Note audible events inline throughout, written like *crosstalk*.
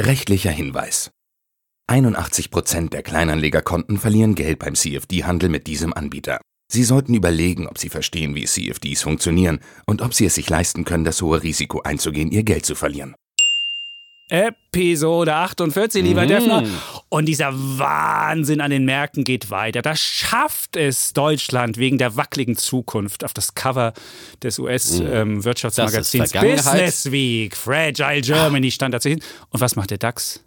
Rechtlicher Hinweis. 81% der Kleinanlegerkonten verlieren Geld beim CFD-Handel mit diesem Anbieter. Sie sollten überlegen, ob Sie verstehen, wie CFDs funktionieren und ob Sie es sich leisten können, das hohe Risiko einzugehen, Ihr Geld zu verlieren. Episode 48, lieber mhm. Defner. Und dieser Wahnsinn an den Märkten geht weiter. Da schafft es Deutschland wegen der wackeligen Zukunft auf das Cover des US-Wirtschaftsmagazins mhm. ähm, Business Week. Fragile Germany stand da hin. Und was macht der DAX?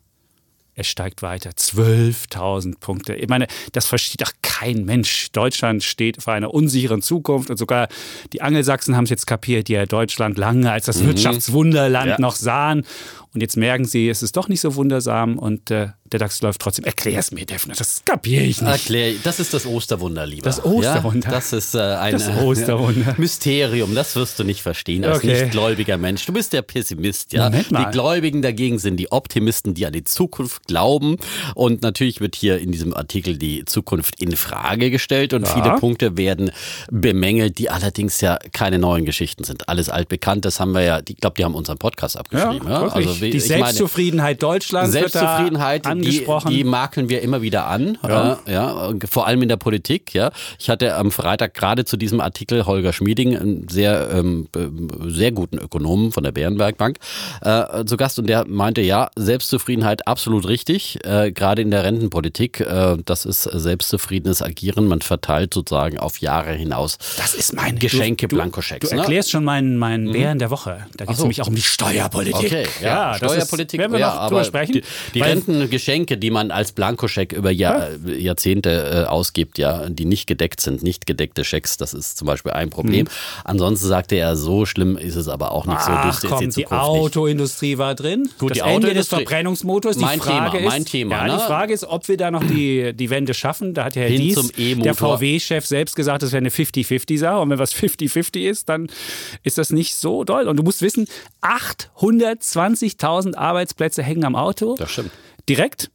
Er steigt weiter. 12.000 Punkte. Ich meine, das versteht doch kein Mensch. Deutschland steht vor einer unsicheren Zukunft und sogar die Angelsachsen haben es jetzt kapiert, die ja Deutschland lange als das mhm. Wirtschaftswunderland ja. noch sahen. Und jetzt merken sie, es ist doch nicht so wundersam und äh, der DAX läuft trotzdem. Erklär es mir, Defner, das kapiere ich nicht. Erklär, das ist das Osterwunder, lieber. Das Osterwunder? Ja, das ist äh, ein das Osterwunder. Mysterium, das wirst du nicht verstehen als okay. nicht gläubiger Mensch. Du bist der Pessimist, ja. Moment mal. Die Gläubigen dagegen sind die Optimisten, die an die Zukunft glauben. Und natürlich wird hier in diesem Artikel die Zukunft in Frage gestellt und ja. viele Punkte werden bemängelt, die allerdings ja keine neuen Geschichten sind. Alles altbekannt, das haben wir ja, ich glaube, die haben unseren Podcast abgeschrieben. Ja, ja? Also, die Selbstzufriedenheit meine, Deutschlands Selbstzufriedenheit, angesprochen. Die, die makeln wir immer wieder an, ja. Äh, ja, vor allem in der Politik. Ja, ich hatte am Freitag gerade zu diesem Artikel Holger Schmieding, einen sehr ähm, sehr guten Ökonomen von der Bärenberg Bank, äh, zu Gast und der meinte, ja, Selbstzufriedenheit absolut richtig, äh, gerade in der Rentenpolitik. Äh, das ist selbstzufriedenes Agieren. Man verteilt sozusagen auf Jahre hinaus. Das ist mein Geschenke, Blankoschecks. Du, du erklärst ne? schon meinen meinen Bären mhm. der Woche. Da geht es so. nämlich auch um die Steuerpolitik. Okay, ja, ja Steuerpolitik. Ist, werden wir ja, noch drüber sprechen. Die, die Rentengeschenke, die man als Blankoscheck über Jahr, ja. Jahrzehnte äh, ausgibt, ja, die nicht gedeckt sind, nicht gedeckte Schecks, das ist zum Beispiel ein Problem. Mhm. Ansonsten sagte er, so schlimm ist es aber auch nicht Ach, so. Komm, die, die Autoindustrie nicht. war drin. Gut, das die Ende des Verbrennungsmotors. Die mein Frage Thema, ist, mein Thema. Ja, ne? die Frage ist, ob wir da noch die, die Wende schaffen. Da hat ja Herr Hin Dies, zum der VW-Chef, selbst gesagt, das wäre eine 50-50-Sache. Und wenn was 50-50 ist, dann ist das nicht so doll. Und du musst wissen, 820.000 Arbeitsplätze hängen am Auto. Das stimmt. Direkt.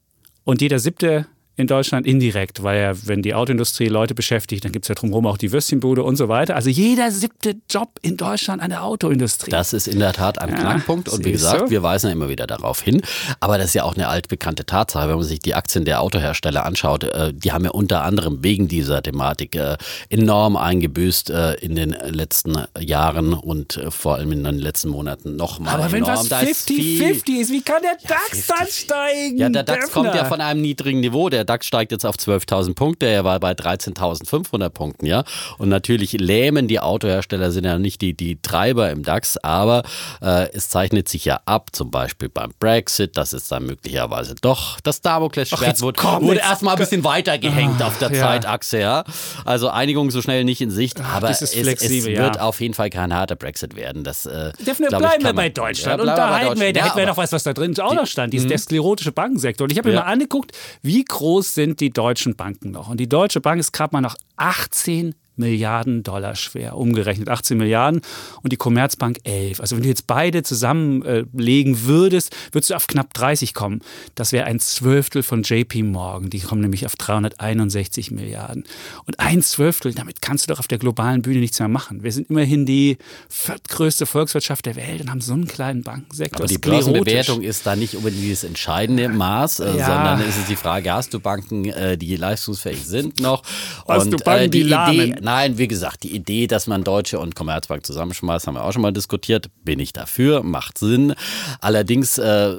Und jeder siebte in Deutschland indirekt, weil ja, wenn die Autoindustrie Leute beschäftigt, dann gibt es ja drumherum auch die Würstchenbude und so weiter. Also jeder siebte Job in Deutschland an der Autoindustrie. Das ist in der Tat ein ja, Knackpunkt und wie gesagt, so. wir weisen ja immer wieder darauf hin. Aber das ist ja auch eine altbekannte Tatsache, wenn man sich die Aktien der Autohersteller anschaut, äh, die haben ja unter anderem wegen dieser Thematik äh, enorm eingebüßt äh, in den letzten Jahren und vor allem in den letzten Monaten nochmal. Aber wenn enorm. was 50-50 ist, wie kann der DAX ja, dann steigen? Ja, der DAX Döfner. kommt ja von einem niedrigen Niveau. Der DAX steigt jetzt auf 12.000 Punkte, er war bei 13.500 Punkten, ja. Und natürlich lähmen die Autohersteller sind ja nicht die, die Treiber im DAX, aber äh, es zeichnet sich ja ab, zum Beispiel beim Brexit, dass es dann möglicherweise doch das Damoklesschwert wurde, wurde erstmal ein bisschen weitergehängt auf der ja. Zeitachse, ja. Also Einigung so schnell nicht in Sicht, aber es, es, wird auf jeden Fall kein harter Brexit werden. Das, äh, Definitiv bleiben wir bei Deutschland ja, und da, halten wir, da ja, hätten wir noch was, was da drin auch noch stand, dieses, der sklerotische Bankensektor. Und ich habe mir mal angeguckt, wie groß sind die deutschen Banken noch. Und die Deutsche Bank ist gerade mal noch 18 Milliarden Dollar schwer, umgerechnet 18 Milliarden und die Commerzbank 11. Also wenn du jetzt beide zusammenlegen äh, würdest, würdest du auf knapp 30 kommen. Das wäre ein Zwölftel von JP Morgan. Die kommen nämlich auf 361 Milliarden. Und ein Zwölftel, damit kannst du doch auf der globalen Bühne nichts mehr machen. Wir sind immerhin die viertgrößte Volkswirtschaft der Welt und haben so einen kleinen Bankensektor. Aber die Börsenbewertung ist da nicht unbedingt das entscheidende Maß, äh, ja. sondern ist es die Frage, hast du Banken, äh, die leistungsfähig sind noch? Hast und, du Banken, die, die Idee, Nein, wie gesagt, die Idee, dass man Deutsche und Commerzbank zusammenschmeißt, haben wir auch schon mal diskutiert. Bin ich dafür, macht Sinn. Allerdings äh,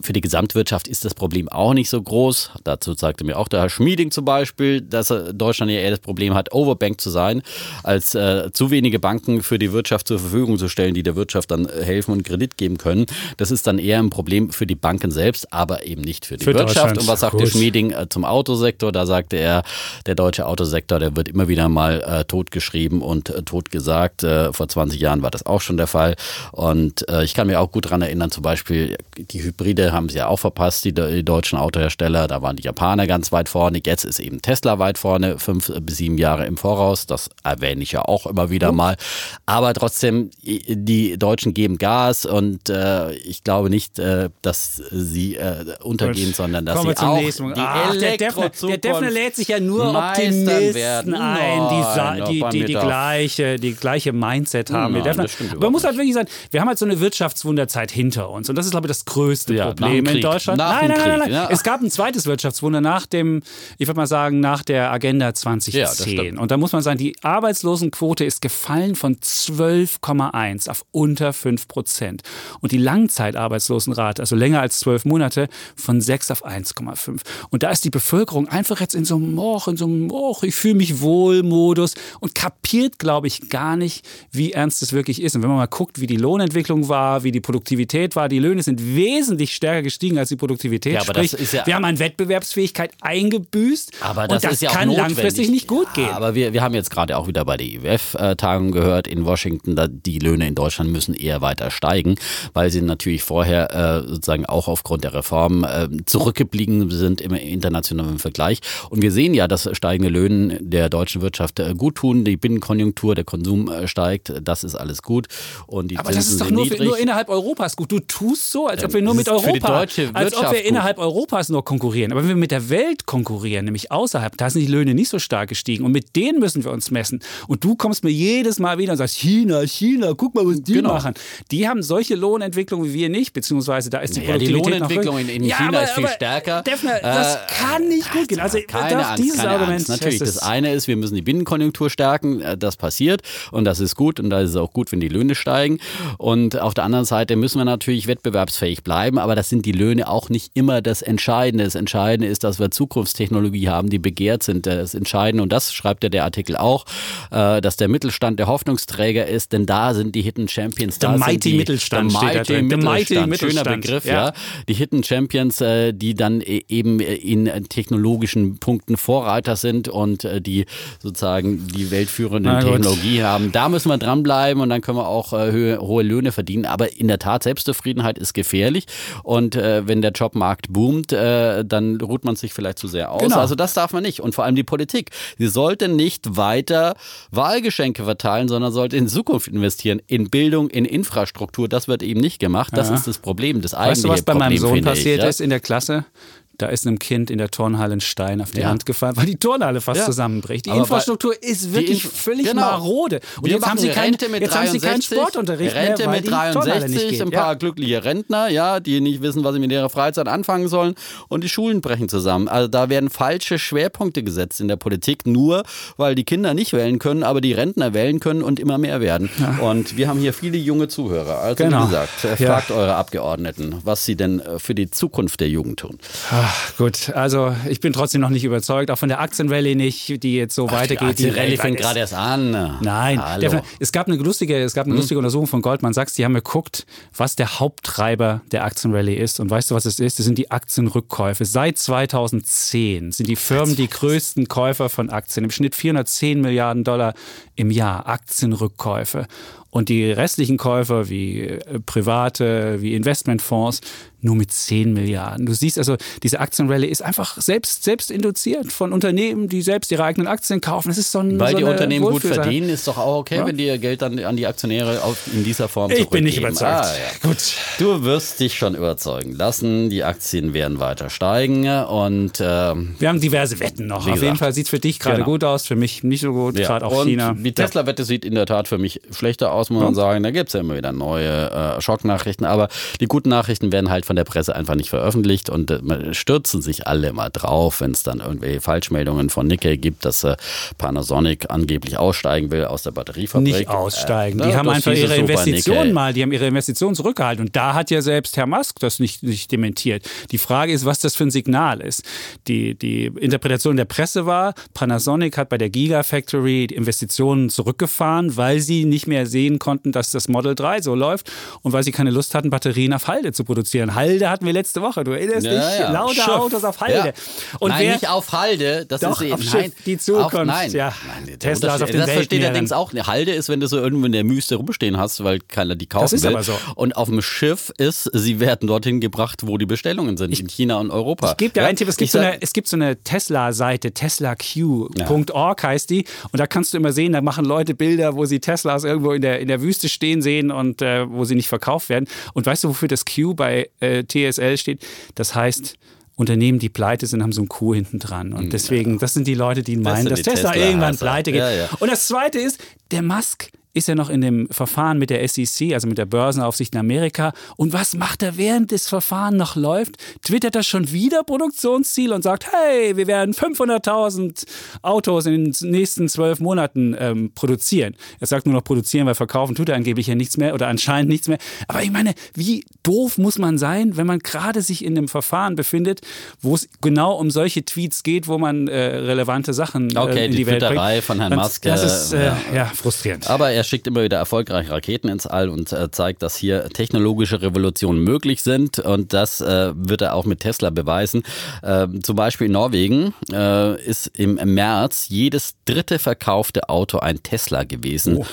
für die Gesamtwirtschaft ist das Problem auch nicht so groß. Dazu sagte mir auch der Herr Schmieding zum Beispiel, dass Deutschland ja eher das Problem hat, overbank zu sein, als äh, zu wenige Banken für die Wirtschaft zur Verfügung zu stellen, die der Wirtschaft dann helfen und Kredit geben können. Das ist dann eher ein Problem für die Banken selbst, aber eben nicht für die für Wirtschaft. Und was sagte Schmieding äh, zum Autosektor? Da sagte er, der deutsche Autosektor, der wird immer wieder mal äh, totgeschrieben und äh, tot gesagt. Äh, vor 20 Jahren war das auch schon der Fall. Und äh, ich kann mir auch gut daran erinnern, zum Beispiel die Hybride Wende haben sie ja auch verpasst, die, die deutschen Autohersteller. Da waren die Japaner ganz weit vorne. Jetzt ist eben Tesla weit vorne, fünf bis sieben Jahre im Voraus. Das erwähne ich ja auch immer wieder oh. mal. Aber trotzdem, die Deutschen geben Gas und äh, ich glaube nicht, äh, dass sie äh, untergehen, Gut. sondern dass Kommen sie auch die Ach, der Defner, der Defner lädt sich ja nur Optimisten werden. ein, die, die, die, die, gleiche, die gleiche Mindset haben. Nein, Man muss halt wirklich sagen, wir haben halt so eine Wirtschaftswunderzeit hinter uns und das ist, glaube ich, das größte ja, Problem in Deutschland. Nach nein, nein, nein, nein, ja. Es gab ein zweites Wirtschaftswunder nach dem, ich würde mal sagen, nach der Agenda 2010. Ja, und da muss man sagen, die Arbeitslosenquote ist gefallen von 12,1 auf unter 5 Prozent. Und die Langzeitarbeitslosenrate, also länger als zwölf Monate, von 6 auf 1,5. Und da ist die Bevölkerung einfach jetzt in so einem Moch, in so einem Moch, ich fühle mich wohl Modus und kapiert, glaube ich, gar nicht, wie ernst es wirklich ist. Und wenn man mal guckt, wie die Lohnentwicklung war, wie die Produktivität war, die Löhne sind wesentlich stärker gestiegen als die Produktivität. Ja, aber Sprich, ja wir haben an Wettbewerbsfähigkeit eingebüßt aber das, und das ist ja kann langfristig nicht gut gehen. Aber wir, wir haben jetzt gerade auch wieder bei der IWF-Tagung gehört in Washington, die Löhne in Deutschland müssen eher weiter steigen, weil sie natürlich vorher äh, sozusagen auch aufgrund der Reformen äh, zurückgeblieben sind im internationalen Vergleich. Und wir sehen ja, dass steigende Löhne der deutschen Wirtschaft äh, gut tun. Die Binnenkonjunktur, der Konsum äh, steigt, das ist alles gut. Und die Aber Zinsen das ist doch nur, nur, innerhalb Europas gut. Du tust so, als ob wir nur mit Europa, als ob wir innerhalb Europas nur konkurrieren. Aber wenn wir mit der Welt konkurrieren, nämlich außerhalb, da sind die Löhne nicht so stark gestiegen. Und mit denen müssen wir uns messen. Und du kommst mir jedes Mal wieder und sagst, China, China, guck mal, was die genau. machen. Die haben solche Lohnentwicklungen wie wir nicht, beziehungsweise da ist die naja, Produktivität Die Lohnentwicklung in, in, China ja, aber, ist viel stärker. Defner, das äh, kann nicht gut gehen. Also keine Angst, dieses keine Argument. Angst. Natürlich, das eine ist, wir müssen die Binnenkonjunktur stärken. Äh, das passiert und das ist gut und da ist es auch gut, wenn die Löhne steigen. Und auf der anderen Seite müssen wir natürlich wettbewerbsfähig bleiben, aber das sind die Löhne auch nicht immer das Entscheidende. Das Entscheidende ist, dass wir Zukunftstechnologie haben, die begehrt sind. Das Entscheidende, und das schreibt ja der Artikel auch, äh, dass der Mittelstand der Hoffnungsträger ist, denn da sind die Hidden Champions. Der Mighty die, Mittelstand. Der Mighty, Mittelstand. mighty Mittelstand. Schöner Begriff, ja. ja. Die Hidden Champions, äh, die dann e-, eben in technologischen Punkten Vorreiter sind und die sozusagen die weltführende Technologie haben. Da müssen wir dranbleiben und dann können wir auch hohe Löhne verdienen. Aber in der Tat, Selbstzufriedenheit ist gefährlich. Und äh, wenn der Jobmarkt boomt, äh, dann ruht man sich vielleicht zu sehr aus. Genau. Also das darf man nicht. Und vor allem die Politik. Sie sollte nicht weiter Wahlgeschenke verteilen, sondern sollte in Zukunft investieren. In Bildung, in Infrastruktur. Das wird eben nicht gemacht. Das ja. ist das Problem. Das eigentliche Weißt du, was bei Problem, meinem Sohn passiert ich, ja? ist in der Klasse? Da ist einem Kind in der Turnhalle ein Stein auf die ja. Hand gefallen, weil die Turnhalle fast ja. zusammenbricht. Die Aber Infrastruktur ist wirklich Inf völlig genau. marode. Und jetzt haben, sie kein, jetzt haben sie keinen Sportunterricht Rente mehr, mit 63, ein paar ja. glückliche Rentner, ja, die nicht wissen, was sie mit ihrer Freizeit anfangen sollen. Und die Schulen brechen zusammen. Also da werden falsche Schwerpunkte gesetzt in der Politik, nur weil die Kinder nicht wählen können, aber die Rentner wählen können und immer mehr werden. Und wir haben hier viele junge Zuhörer. Also genau. wie gesagt, fragt eure Abgeordneten, was sie denn äh, für die Zukunft der Jugend tun. Ach. Gut, also ich bin trotzdem noch nicht überzeugt, auch von der Aktienrallye nicht, die jetzt so Ach, weitergeht. Die Aktienrallye fängt gerade erst an. Nein, der, es gab eine lustige, es gab eine hm. lustige Untersuchung von Goldman Sachs, die haben geguckt, was der Haupttreiber der Aktienrallye ist. Und weißt du, was es ist? Das sind die Aktienrückkäufe. Seit 2010 sind die Firmen die größten Käufer von Aktien. Im Schnitt 410 Milliarden Dollar im Jahr Aktienrückkäufe. Und die restlichen Käufer wie äh, private, wie Investmentfonds nur mit 10 Milliarden. Du siehst also, diese Aktienrallye ist einfach selbst, selbst induziert von Unternehmen, die selbst ihre eigenen Aktien kaufen. Das ist so ein, Weil so die Unternehmen gut verdienen, ist doch auch okay, ja? wenn die ihr Geld dann an die Aktionäre auf, in dieser Form Ich bin nicht überzeugt. Ah, ja. Gut. Du wirst dich schon überzeugen lassen. Die Aktien werden weiter steigen und ähm, wir haben diverse Wetten noch. Auf jeden Fall sieht es für dich gerade genau. gut aus, für mich nicht so gut, ja. gerade auch und China. Die Tesla-Wette sieht in der Tat für mich schlechter aus, muss man sagen. Da gibt es ja immer wieder neue äh, Schocknachrichten, aber die guten Nachrichten werden halt von der Presse einfach nicht veröffentlicht und äh, stürzen sich alle mal drauf, wenn es dann irgendwelche Falschmeldungen von Nikkei gibt, dass äh, Panasonic angeblich aussteigen will aus der Batteriefabrik. Nicht aussteigen. Äh, die haben einfach ihre Investitionen mal, die haben ihre Investitionen zurückgehalten und da hat ja selbst Herr Musk das nicht, nicht dementiert. Die Frage ist, was das für ein Signal ist. Die, die Interpretation der Presse war, Panasonic hat bei der Gigafactory die Investitionen zurückgefahren, weil sie nicht mehr sehen konnten, dass das Model 3 so läuft und weil sie keine Lust hatten, Batterien auf Halde zu produzieren. Halde hatten wir letzte Woche, du erinnerst ja, dich? Ja. Lauter Schiff. Autos auf Halde. Ja. Und nein, wer, nicht auf Halde, das doch, ist auf Schiff, die Zukunft. Auf, nein, ja. nein Tesla ist auf den Das versteht allerdings auch. Halde ist, wenn du so irgendwo in der Wüste rumstehen hast, weil keiner die kaufen das ist will. Aber so. Und auf dem Schiff ist, sie werden dorthin gebracht, wo die Bestellungen sind, ich, in China und Europa. Ich gebe dir einen Tipp, es gibt, so eine, es gibt so eine Tesla-Seite, teslaq.org heißt die. Und da kannst du immer sehen, da machen Leute Bilder, wo sie Teslas irgendwo in der, in der Wüste stehen sehen und äh, wo sie nicht verkauft werden. Und weißt du, wofür das Q bei äh, TSL steht? Das heißt, Unternehmen, die pleite sind, haben so ein Q hinten dran. Und deswegen, das sind die Leute, die meinen, das dass Tesla, Tesla irgendwann pleite geht. Ja, ja. Und das Zweite ist, der Musk ist er noch in dem Verfahren mit der SEC, also mit der Börsenaufsicht in Amerika. Und was macht er, während das Verfahren noch läuft? Twittert er schon wieder Produktionsziel und sagt, hey, wir werden 500.000 Autos in den nächsten zwölf Monaten ähm, produzieren. Er sagt nur noch produzieren, weil verkaufen tut er angeblich ja nichts mehr oder anscheinend nichts mehr. Aber ich meine, wie doof muss man sein, wenn man gerade sich in einem Verfahren befindet, wo es genau um solche Tweets geht, wo man äh, relevante Sachen äh, okay, in die, die Welt bringt. von Herrn Musk. Das ist äh, ja. ja frustrierend. Aber er er schickt immer wieder erfolgreich Raketen ins All und äh, zeigt, dass hier technologische Revolutionen möglich sind. Und das äh, wird er auch mit Tesla beweisen. Äh, zum Beispiel in Norwegen äh, ist im März jedes dritte verkaufte Auto ein Tesla gewesen. Oh.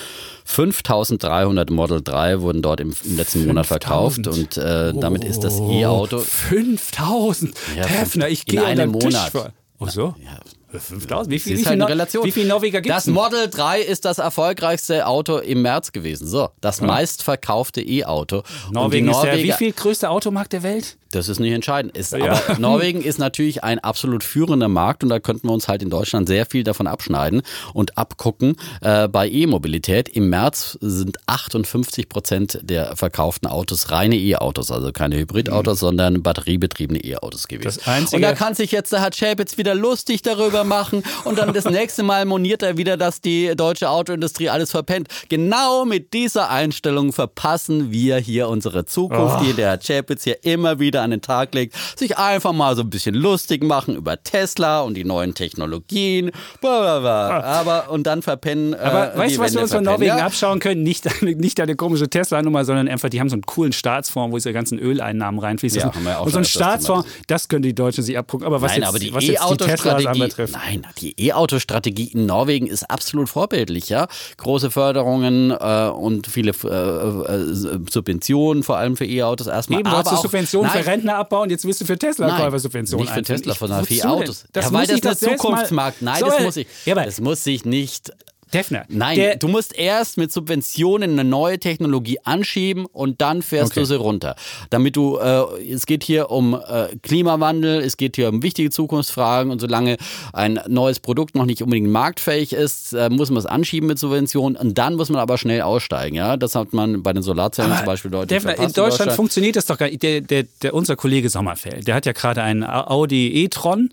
5300 Model 3 wurden dort im, im letzten Monat verkauft und äh, damit ist das. E-Auto. 5000! Ja, Hefner, ich gehe in einem Monat. Oh so? Ja, 5000? Wie viel, wie, halt viel Relation. wie viel Norweger gibt es? Das Model 3 ist das erfolgreichste Auto im März gewesen. So, das ja. meistverkaufte E-Auto. Norwegen ist der wie viel größte Automarkt der Welt? Das ist nicht entscheidend. Ist, ja. Aber Norwegen ist natürlich ein absolut führender Markt und da könnten wir uns halt in Deutschland sehr viel davon abschneiden und abgucken. Äh, bei E-Mobilität im März sind 58 Prozent der verkauften Autos reine E-Autos, also keine Hybridautos, mhm. sondern batteriebetriebene E-Autos gewesen. Und da kann sich jetzt der Herr Schäpitz wieder lustig darüber machen und dann das nächste Mal moniert er wieder, dass die deutsche Autoindustrie alles verpennt. Genau mit dieser Einstellung verpassen wir hier unsere Zukunft, oh. die der Herr Schäpitz hier immer wieder an den Tag legt, sich einfach mal so ein bisschen lustig machen über Tesla und die neuen Technologien, blablabla. Ah. aber und dann verpennen. Äh, aber weißt du, was wir uns von Norwegen ja? abschauen können? Nicht, *laughs* nicht eine komische Tesla-Nummer, sondern einfach, die haben so einen coolen Staatsfonds, wo diese ganzen Öleinnahmen reinfließen. Ja, ja und so ein Staatsfonds, das können die Deutschen sich abgucken. Aber was nein, jetzt, aber die E-Auto-Strategie, nein, die E-Auto-Strategie in Norwegen ist absolut vorbildlich, ja. Große Förderungen äh, und viele äh, äh Subventionen, vor allem für E-Autos erstmal. Eben, aber auch, Subventionen nein, Rentner abbauen, jetzt willst du für Tesla-Käufer Subventionen Nicht für Tesla, sondern für E-Autos. Ja, weil das, das ein Zukunftsmarkt. Nein, das muss ich. Ja, das muss ich nicht Defner. Nein, der, du musst erst mit Subventionen eine neue Technologie anschieben und dann fährst okay. du sie runter. Damit du, äh, es geht hier um äh, Klimawandel, es geht hier um wichtige Zukunftsfragen und solange ein neues Produkt noch nicht unbedingt marktfähig ist, äh, muss man es anschieben mit Subventionen und dann muss man aber schnell aussteigen. Ja, das hat man bei den Solarzellen zum Beispiel deutlich Defner, in Deutschland, in Deutschland funktioniert das doch gar nicht. Der, der, der, unser Kollege Sommerfeld, der hat ja gerade einen Audi e-tron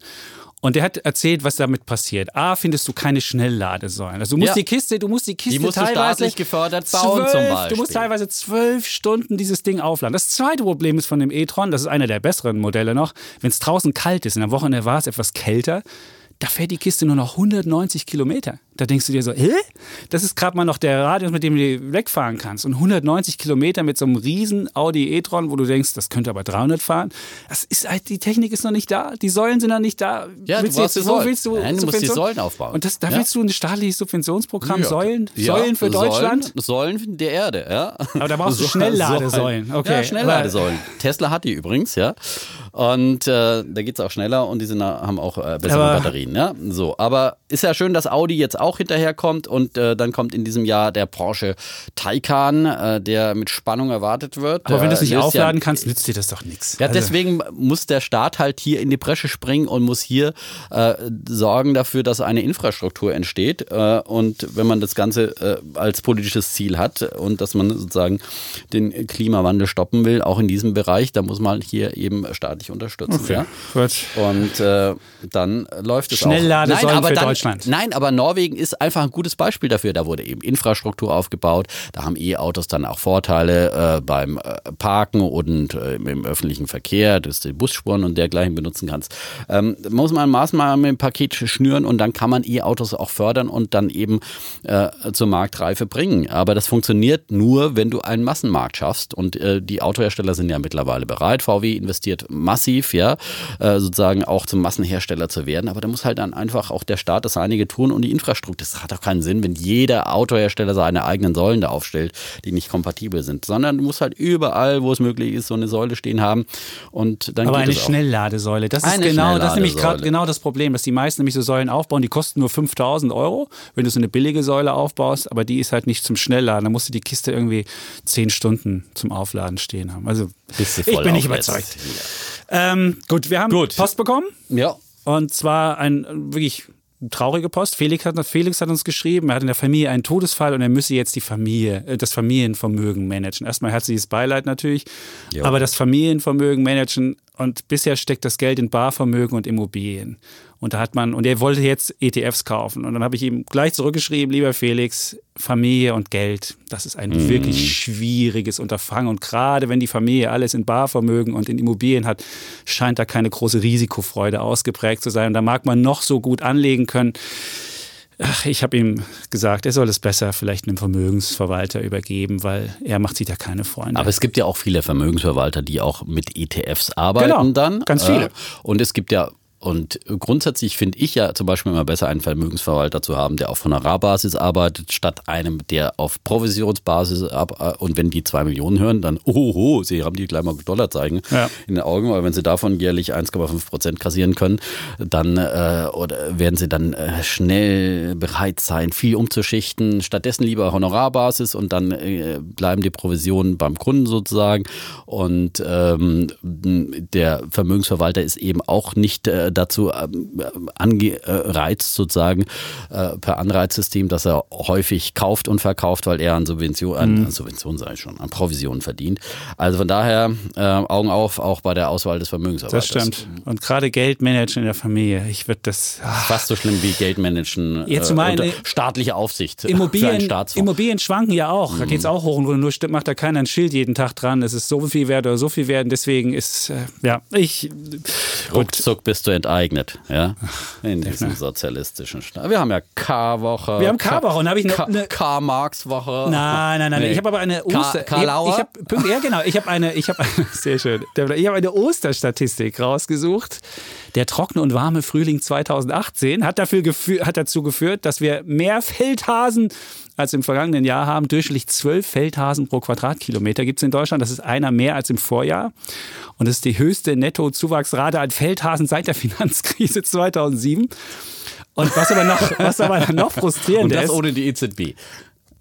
und der hat erzählt, was damit passiert. A, findest du keine Schnellladesäulen. Also du musst ja. die Kiste, du musst die Kiste die musst teilweise gefördert bauen zwölf, zum Beispiel. Du musst teilweise zwölf Stunden dieses Ding aufladen. Das zweite Problem ist von dem e-tron, das ist einer der besseren Modelle noch, wenn es draußen kalt ist, in der Wochenende war es etwas kälter, da fährt die Kiste nur noch 190 Kilometer. Da denkst du dir so, hä? Das ist gerade mal noch der Radius, mit dem du wegfahren kannst. Und 190 Kilometer mit so einem riesen Audi e-tron, wo du denkst, das könnte aber 300 fahren. Das ist halt, die Technik ist noch nicht da, die Säulen sind noch nicht da. Ja, willst du, jetzt, wo willst du, Nein, du musst die Säulen aufbauen. Und das, da ja. willst du ein staatliches Subventionsprogramm, ja. Säulen. Säulen für Deutschland? Säulen, Säulen der Erde, ja. Aber da brauchst du *laughs* Schnellladesäulen. Okay. Ja, Schnellladesäulen. Tesla hat die übrigens, ja. Und äh, da geht es auch schneller und die sind, haben auch äh, bessere aber, Batterien, ja. So, aber ist ja schön, dass Audi jetzt auch hinterherkommt und äh, dann kommt in diesem Jahr der Porsche Taycan, äh, der mit Spannung erwartet wird. Aber wenn du es nicht aufladen ja, kannst, nützt dir das doch nichts. Ja, also. deswegen muss der Staat halt hier in die Bresche springen und muss hier äh, sorgen dafür, dass eine Infrastruktur entsteht. Äh, und wenn man das Ganze äh, als politisches Ziel hat und dass man sozusagen den Klimawandel stoppen will, auch in diesem Bereich, da muss man hier eben staatliche ich unterstützen. Okay. Ja? Gut. Und äh, dann läuft es Schnellladesäulen auch. Nein, aber für dann, Deutschland. Nein, aber Norwegen ist einfach ein gutes Beispiel dafür. Da wurde eben Infrastruktur aufgebaut. Da haben E-Autos dann auch Vorteile äh, beim äh, Parken und äh, im öffentlichen Verkehr, dass du Busspuren und dergleichen benutzen kannst. Ähm, muss man ein Maßnahmenpaket schnüren und dann kann man E-Autos auch fördern und dann eben äh, zur Marktreife bringen. Aber das funktioniert nur, wenn du einen Massenmarkt schaffst. Und äh, die Autohersteller sind ja mittlerweile bereit. VW investiert massiv, ja, äh, sozusagen auch zum Massenhersteller zu werden. Aber da muss halt dann einfach auch der Staat das einige tun und die Infrastruktur. Das hat doch keinen Sinn, wenn jeder Autohersteller seine eigenen Säulen da aufstellt, die nicht kompatibel sind. Sondern du musst halt überall, wo es möglich ist, so eine Säule stehen haben. Und dann Aber eine. Schnellladesäule, das ist genau, das ist nämlich gerade genau das Problem, dass die meisten nämlich so Säulen aufbauen, die kosten nur 5000 Euro, wenn du so eine billige Säule aufbaust, aber die ist halt nicht zum Schnellladen. Da musst du die Kiste irgendwie 10 Stunden zum Aufladen stehen haben. Also ich bin nicht überzeugt. Ähm, gut, wir haben Gut. Post bekommen. Ja. Und zwar ein äh, wirklich traurige Post. Felix hat, Felix hat uns geschrieben, er hat in der Familie einen Todesfall und er müsse jetzt die Familie, äh, das Familienvermögen managen. Erstmal herzliches Beileid natürlich, Ja. aber das Familienvermögen managen und bisher steckt das Geld in Barvermögen und Immobilien. Und da hat man, und er wollte jetzt ETFs kaufen. Und dann habe ich ihm gleich zurückgeschrieben, lieber Felix, Familie und Geld, das ist ein wirklich schwieriges Unterfangen. Und gerade wenn die Familie alles in Barvermögen und in Immobilien hat, scheint da keine große Risikofreude ausgeprägt zu sein. Und da mag man noch so gut anlegen können. Ach, ich habe ihm gesagt, er soll es besser vielleicht einem Vermögensverwalter übergeben, weil er macht sich da keine Freunde. Aber es gibt ja auch viele Vermögensverwalter, die auch mit ETFs arbeiten Genau, dann. ganz viele. Äh, und es gibt ja und grundsätzlich finde ich ja zum Beispiel immer besser, einen Vermögensverwalter zu haben, der auf Honorarbasis arbeitet, statt einem, der auf Provisionsbasis ab. äh, Und wenn die zwei Millionen hören, dann, oho, sie haben die gleich mal Dollar zeigen Ja. in den Augen, weil wenn sie davon jährlich 1,5 Prozent kassieren können, dann äh, oder werden sie dann äh, schnell bereit sein, viel umzuschichten. Stattdessen lieber Honorarbasis und dann äh, bleiben die Provisionen beim Kunden sozusagen. Und ähm, der Vermögensverwalter ist eben auch nicht äh, dazu ähm, angereizt sozusagen äh, per Anreizsystem, dass er häufig kauft und verkauft, weil er an Subvention, an, an Subvention sei schon, an Provisionen verdient. Also von daher äh, Augen auf, auch bei der Auswahl des Vermögensverwalters. das stimmt. Und gerade Geldmanagen in der Familie, ich würde das. ah, Fast so schlimm wie Geldmanagen Jetzt äh, unter eine- staatliche Aufsicht Immobilien. Immobilien schwanken ja auch. Da geht es auch hoch und runter. Nur stimmt, macht da keiner ein Schild jeden Tag dran. Es ist so viel wert oder so viel wert. Und Deswegen ist, äh, ja, ich. Ruckzuck bist du enteignet, ja, in diesem sozialistischen Staat. Wir haben ja K-Woche. Wir haben K-Woche und da habe ich K- eine- K-Marx-Woche. Nein, nein, nein. Nee. Ich habe aber eine Oster. Karlauer? Ich hab, ja, genau. Ich habe eine, ich habe *laughs* sehr schön. Ich habe eine Osterstatistik rausgesucht. Der trockene und warme Frühling 2018 hat, dafür hat dazu geführt, dass wir mehr Feldhasen als im vergangenen Jahr haben. Durchschnittlich zwölf Feldhasen pro Quadratkilometer gibt es in Deutschland. Das ist einer mehr als im Vorjahr. Und das ist die höchste Nettozuwachsrate an Feldhasen seit der *laughs* Finanzkrise 2007. Und was aber noch, was aber noch Und frustrierender das ist. ohne die EZB.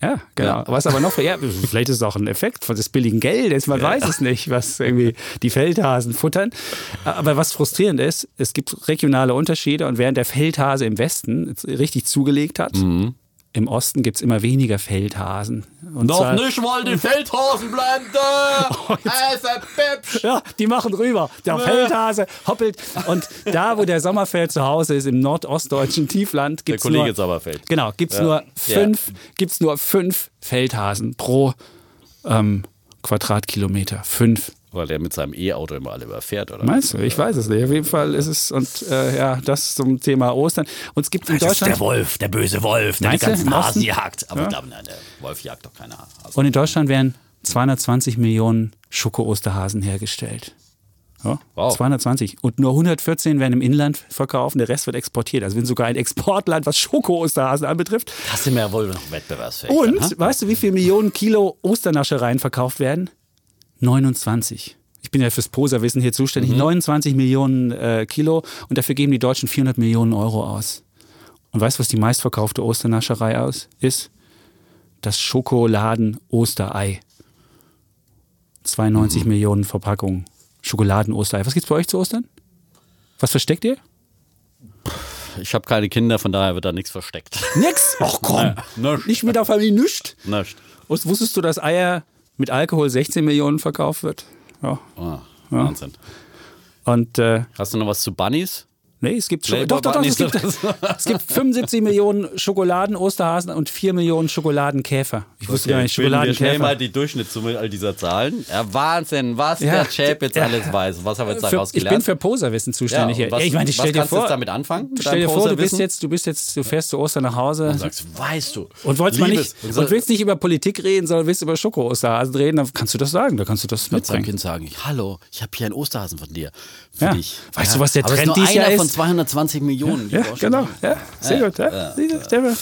Ja, genau. Ja. Was aber noch, ja, vielleicht ist es auch ein Effekt von des billigen Geldes, man weiß es nicht, was irgendwie die Feldhasen futtern. Aber was frustrierend ist, es gibt regionale Unterschiede und während der Feldhase im Westen richtig zugelegt hat, Mhm. Im Osten gibt es immer weniger Feldhasen. Und zwar- nicht, weil die *laughs* Feldhasen blende. Es *laughs* ist Ja, die machen rüber. Der Feldhase hoppelt. Und da, wo der Sommerfeld zu Hause ist, im nordostdeutschen Tiefland, gibt es Kollege nur, Sommerfeld. Genau, gibt's Ja. nur fünf, gibt's nur fünf Feldhasen pro ähm, Quadratkilometer. Fünf. Weil der mit seinem E-Auto immer alle überfährt, oder? Meinst du? Ich weiß es nicht. Auf jeden Fall ist es, und äh, ja, das zum Thema Ostern. Und es gibt in Das ist der Deutschland. Wolf, der böse Wolf, der die ganzen? Hasen jagt. Aber Ja. ich glaube, nein, der Wolf jagt doch keine Hasen. Und in Deutschland werden 220 Millionen Schoko-Osterhasen hergestellt. Ja, Wow. 220. Und nur 114 werden im Inland verkauft, der Rest wird exportiert. Also wir sind sogar ein Exportland, was Schoko-Osterhasen anbetrifft. Das sind wir ja wohl noch wettbewerbsfähig. Und dann, weißt du, wie viele Millionen Kilo Osternaschereien verkauft werden? 29. Ich bin ja fürs Poserwissen hier zuständig. Mhm. 29 Millionen äh, Kilo und dafür geben die Deutschen 400 Millionen Euro aus. Und weißt du, was die meistverkaufte Osternascherei aus ist? Das Schokoladen-Osterei. 92 Mhm. Millionen Verpackungen. Schokoladen-Osterei. Was gibt's bei euch zu Ostern? Was versteckt ihr? Ich habe keine Kinder, von daher wird da nichts versteckt. Nix. Ach komm. *laughs* Nichts. Nicht mit der Familie nischt. Nicht. Wus- Wusstest du, dass Eier mit Alkohol 16 Millionen verkauft wird? Ja. Ah, Wahnsinn. Und, äh, Hast du noch was zu Bunnies? Nee, es gibt, doch, doch, doch, *laughs* es gibt, es gibt 75 Millionen Schokoladen-Osterhasen und 4 Millionen Schokoladenkäfer. Ich wusste okay, gar nicht, Schokoladenkäfer. Ich mal die Durchschnittssumme all dieser Zahlen. Ja, Wahnsinn, was ja, der Chap jetzt ja. alles weiß. Was haben wir jetzt daraus gelernt? Ich bin für Poserwissen zuständig ja, was, Ich meine, ich stell dir vor, du damit anfangen? Stell dir vor, du bist jetzt, du bist jetzt, du fährst zu Ostern nach Hause. Und sagst, weißt du. Und wolltest mal nicht, und, und willst nicht über Politik reden, sondern willst über Schoko-Osterhasen reden, dann kannst du das sagen, da kannst du das mitbringen. Kind sagen, hallo, ich habe hier einen Osterhasen von dir. Für dich. Weißt du, was der Trend dieses Jahr ist? von 220 Millionen. Ja, genau. Ja, sehr gut. Ja.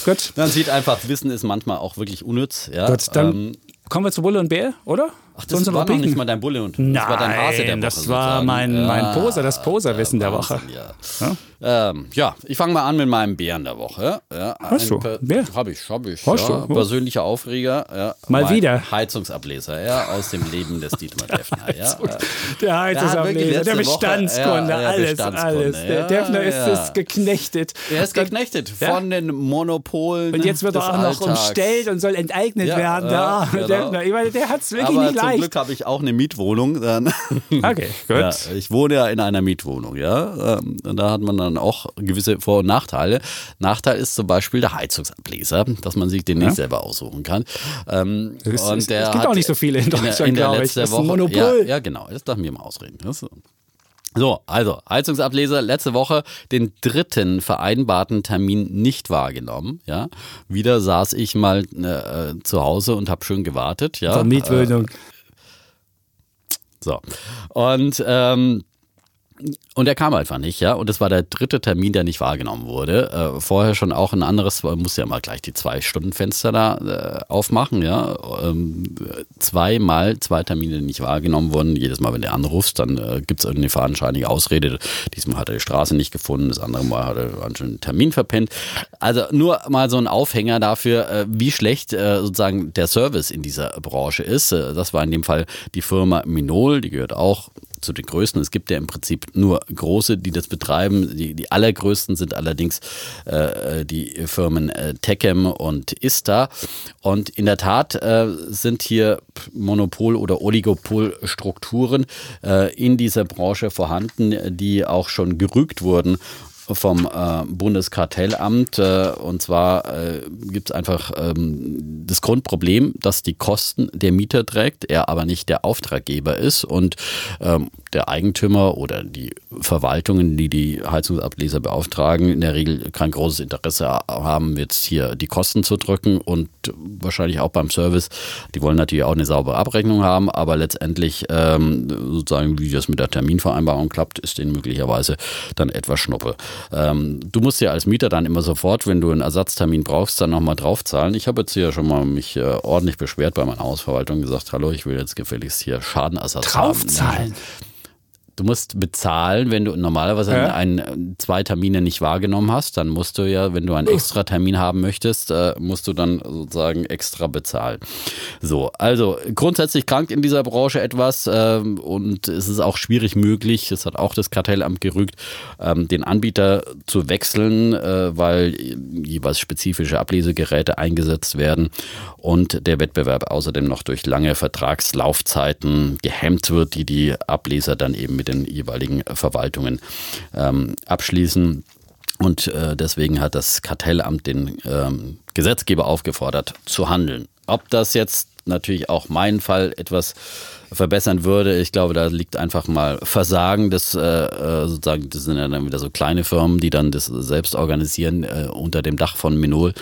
gut. Man sieht einfach, Wissen ist manchmal auch wirklich unnütz. Ja. Gut, dann ähm, kommen wir zu Bulle und Bär, oder? Ach, das war noch nicht mal dein Bulle und das war dein Hase der Woche. Das war mein, mein Poser, das Poserwissen der Woche. Ja. Ähm, ja, ich fange mal an mit meinem Bären der Woche. Ja, Hast du? Bär? Hab ich, hab ich. Hast ja. du? Persönlicher Aufreger. Ja. Mal wieder. Heizungsableser, ja, aus dem Leben des Dietmar *laughs* Defner. Ja. der Heizungsableser, der Bestandskunde, ja, alles, Bestandskunde, alles. Der Defner ist es geknechtet. Er ist geknechtet von den Monopolen. Und jetzt wird er auch noch umstellt und soll enteignet werden. Ja, genau. Defner. Ich meine, der hat es wirklich Aber nicht leicht. Zum Glück habe ich auch eine Mietwohnung. okay, *laughs* gut. ich wohne ja in einer Mietwohnung, ja. Ähm, und da hat man dann auch gewisse Vor- und Nachteile. Nachteil ist zum Beispiel der Heizungsableser, dass man sich den nicht selber aussuchen kann. Ähm, es, und der es gibt auch nicht so viele in Deutschland, in der, in der glaube ich. Das ist ein Monopol. Ja, ja, genau. Das darf mir mal ausreden. So, also Heizungsableser letzte Woche den dritten vereinbarten Termin nicht wahrgenommen. Ja, wieder saß ich mal äh, zu Hause und habe schön gewartet. Ja, Mietwohnung. Äh, so und ähm, und er kam einfach nicht, ja. Und es war der dritte Termin, der nicht wahrgenommen wurde. Äh, vorher schon auch ein anderes, man muss ja mal gleich die zwei Stunden Fenster da äh, aufmachen, ja. Ähm, zweimal zwei Termine nicht wahrgenommen wurden. Jedes Mal, wenn du anrufst, dann äh, gibt es irgendeine fadenscheinige Ausrede. Diesmal hat er die Straße nicht gefunden, das andere Mal hat er einen Termin verpennt. Also nur mal so ein Aufhänger dafür, äh, wie schlecht äh, sozusagen der Service in dieser Branche ist. Äh, das war in dem Fall die Firma Minol, die gehört auch zu den größten. Es gibt ja im Prinzip nur große, die das betreiben. Die, die allergrößten sind allerdings äh, die Firmen äh, Techem und Ista. Und in der Tat äh, sind hier Monopol- oder Oligopolstrukturen äh, in dieser Branche vorhanden, die auch schon gerügt wurden vom äh, Bundeskartellamt. Äh, und zwar äh, gibt es einfach ähm, das Grundproblem, dass die Kosten der Mieter trägt, er aber nicht der Auftraggeber ist und ähm, der Eigentümer oder die Verwaltungen, die die Heizungsableser beauftragen, in der Regel kein großes Interesse haben, jetzt hier die Kosten zu drücken und wahrscheinlich auch beim Service. Die wollen natürlich auch eine saubere Abrechnung haben, aber letztendlich ähm, sozusagen, wie das mit der Terminvereinbarung klappt, ist denen möglicherweise dann etwas Schnuppe. Ähm, du musst ja als Mieter dann immer sofort, wenn du einen Ersatztermin brauchst, dann nochmal draufzahlen. Ich habe jetzt hier schon mal mich äh, ordentlich beschwert bei meiner Hausverwaltung gesagt, hallo, ich will jetzt gefälligst hier Schadenersatz draufzahlen. haben. Du musst bezahlen, wenn du normalerweise ja. einen, zwei Termine nicht wahrgenommen hast, dann musst du ja, wenn du einen extra Termin haben möchtest, äh, musst du dann sozusagen extra bezahlen. So, also grundsätzlich krankt in dieser Branche etwas ähm, und es ist auch schwierig möglich, das hat auch das Kartellamt gerügt, ähm, den Anbieter zu wechseln, äh, weil jeweils spezifische Ablesegeräte eingesetzt werden und der Wettbewerb außerdem noch durch lange Vertragslaufzeiten gehemmt wird, die die Ableser dann eben mit mit den jeweiligen Verwaltungen ähm, abschließen. Und äh, deswegen hat das Kartellamt den ähm, Gesetzgeber aufgefordert zu handeln. Ob das jetzt natürlich auch meinen Fall etwas verbessern würde. Ich glaube, da liegt einfach mal Versagen des, äh, äh, sozusagen, das sind ja dann wieder so kleine Firmen, die dann das selbst organisieren äh, unter dem Dach von Minol,